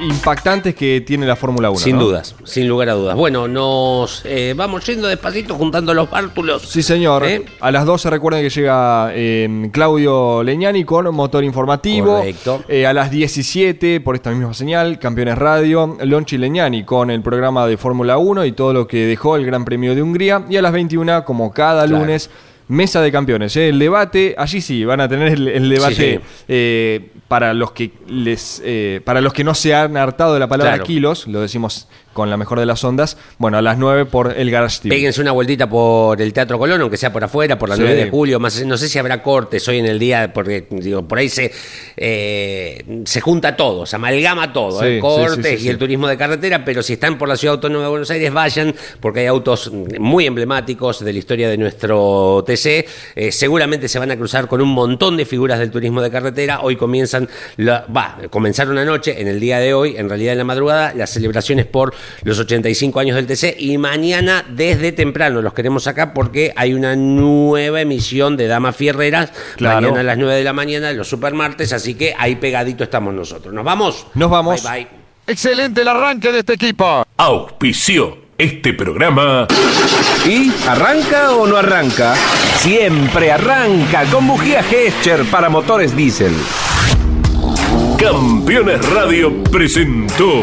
impactantes que tiene la Fórmula 1. Sin ¿no? dudas, sin lugar a dudas. Bueno, nos eh, vamos yendo despacito juntando los bártulos. Sí, señor. ¿Eh? A las 12 recuerden que llega eh, Claudio Leñani con motor informativo. Correcto. Eh, a las 17, por esta misma señal, Campeones Radio, Lonchi Leñani con el programa de Fórmula 1 y todo lo que dejó el Gran Premio de Hungría. Y a las 21, como cada Claro. lunes, Mesa de Campeones. ¿eh? El debate, allí sí, van a tener el, el debate Sí, eh, para los que les eh, para los que no se han hartado de la palabra Claro. kilos, lo decimos con la mejor de las ondas. Bueno, a las 9 por el Garage TV. Péguense una vueltita por el Teatro Colón, aunque sea por afuera, por la Sí. 9 de julio. Más, no sé si habrá cortes hoy en el día, porque digo, por ahí se, eh, se junta todo, se amalgama todo, Sí, ¿eh? cortes sí, y el turismo de carretera. Pero si están por la Ciudad Autónoma de Buenos Aires, vayan, porque hay autos muy emblemáticos de la historia de nuestro TC. Eh, seguramente se van a cruzar con un montón de figuras del turismo de carretera. Hoy comienzan, va, comenzaron anoche, en el día de hoy, en realidad en la madrugada, las celebraciones por los 85 años del TC. Y mañana, desde temprano, los queremos acá porque hay una nueva emisión de Damas Fierreras. Claro. Mañana a las 9 de la mañana, los supermartes. Así que ahí pegadito estamos nosotros. ¿Nos vamos? Nos vamos. Bye, bye. Excelente el arranque de este equipo. Auspició este programa. ¿Y arranca o no arranca? Siempre arranca con bujía Gescher para motores diésel. Campeones Radio presentó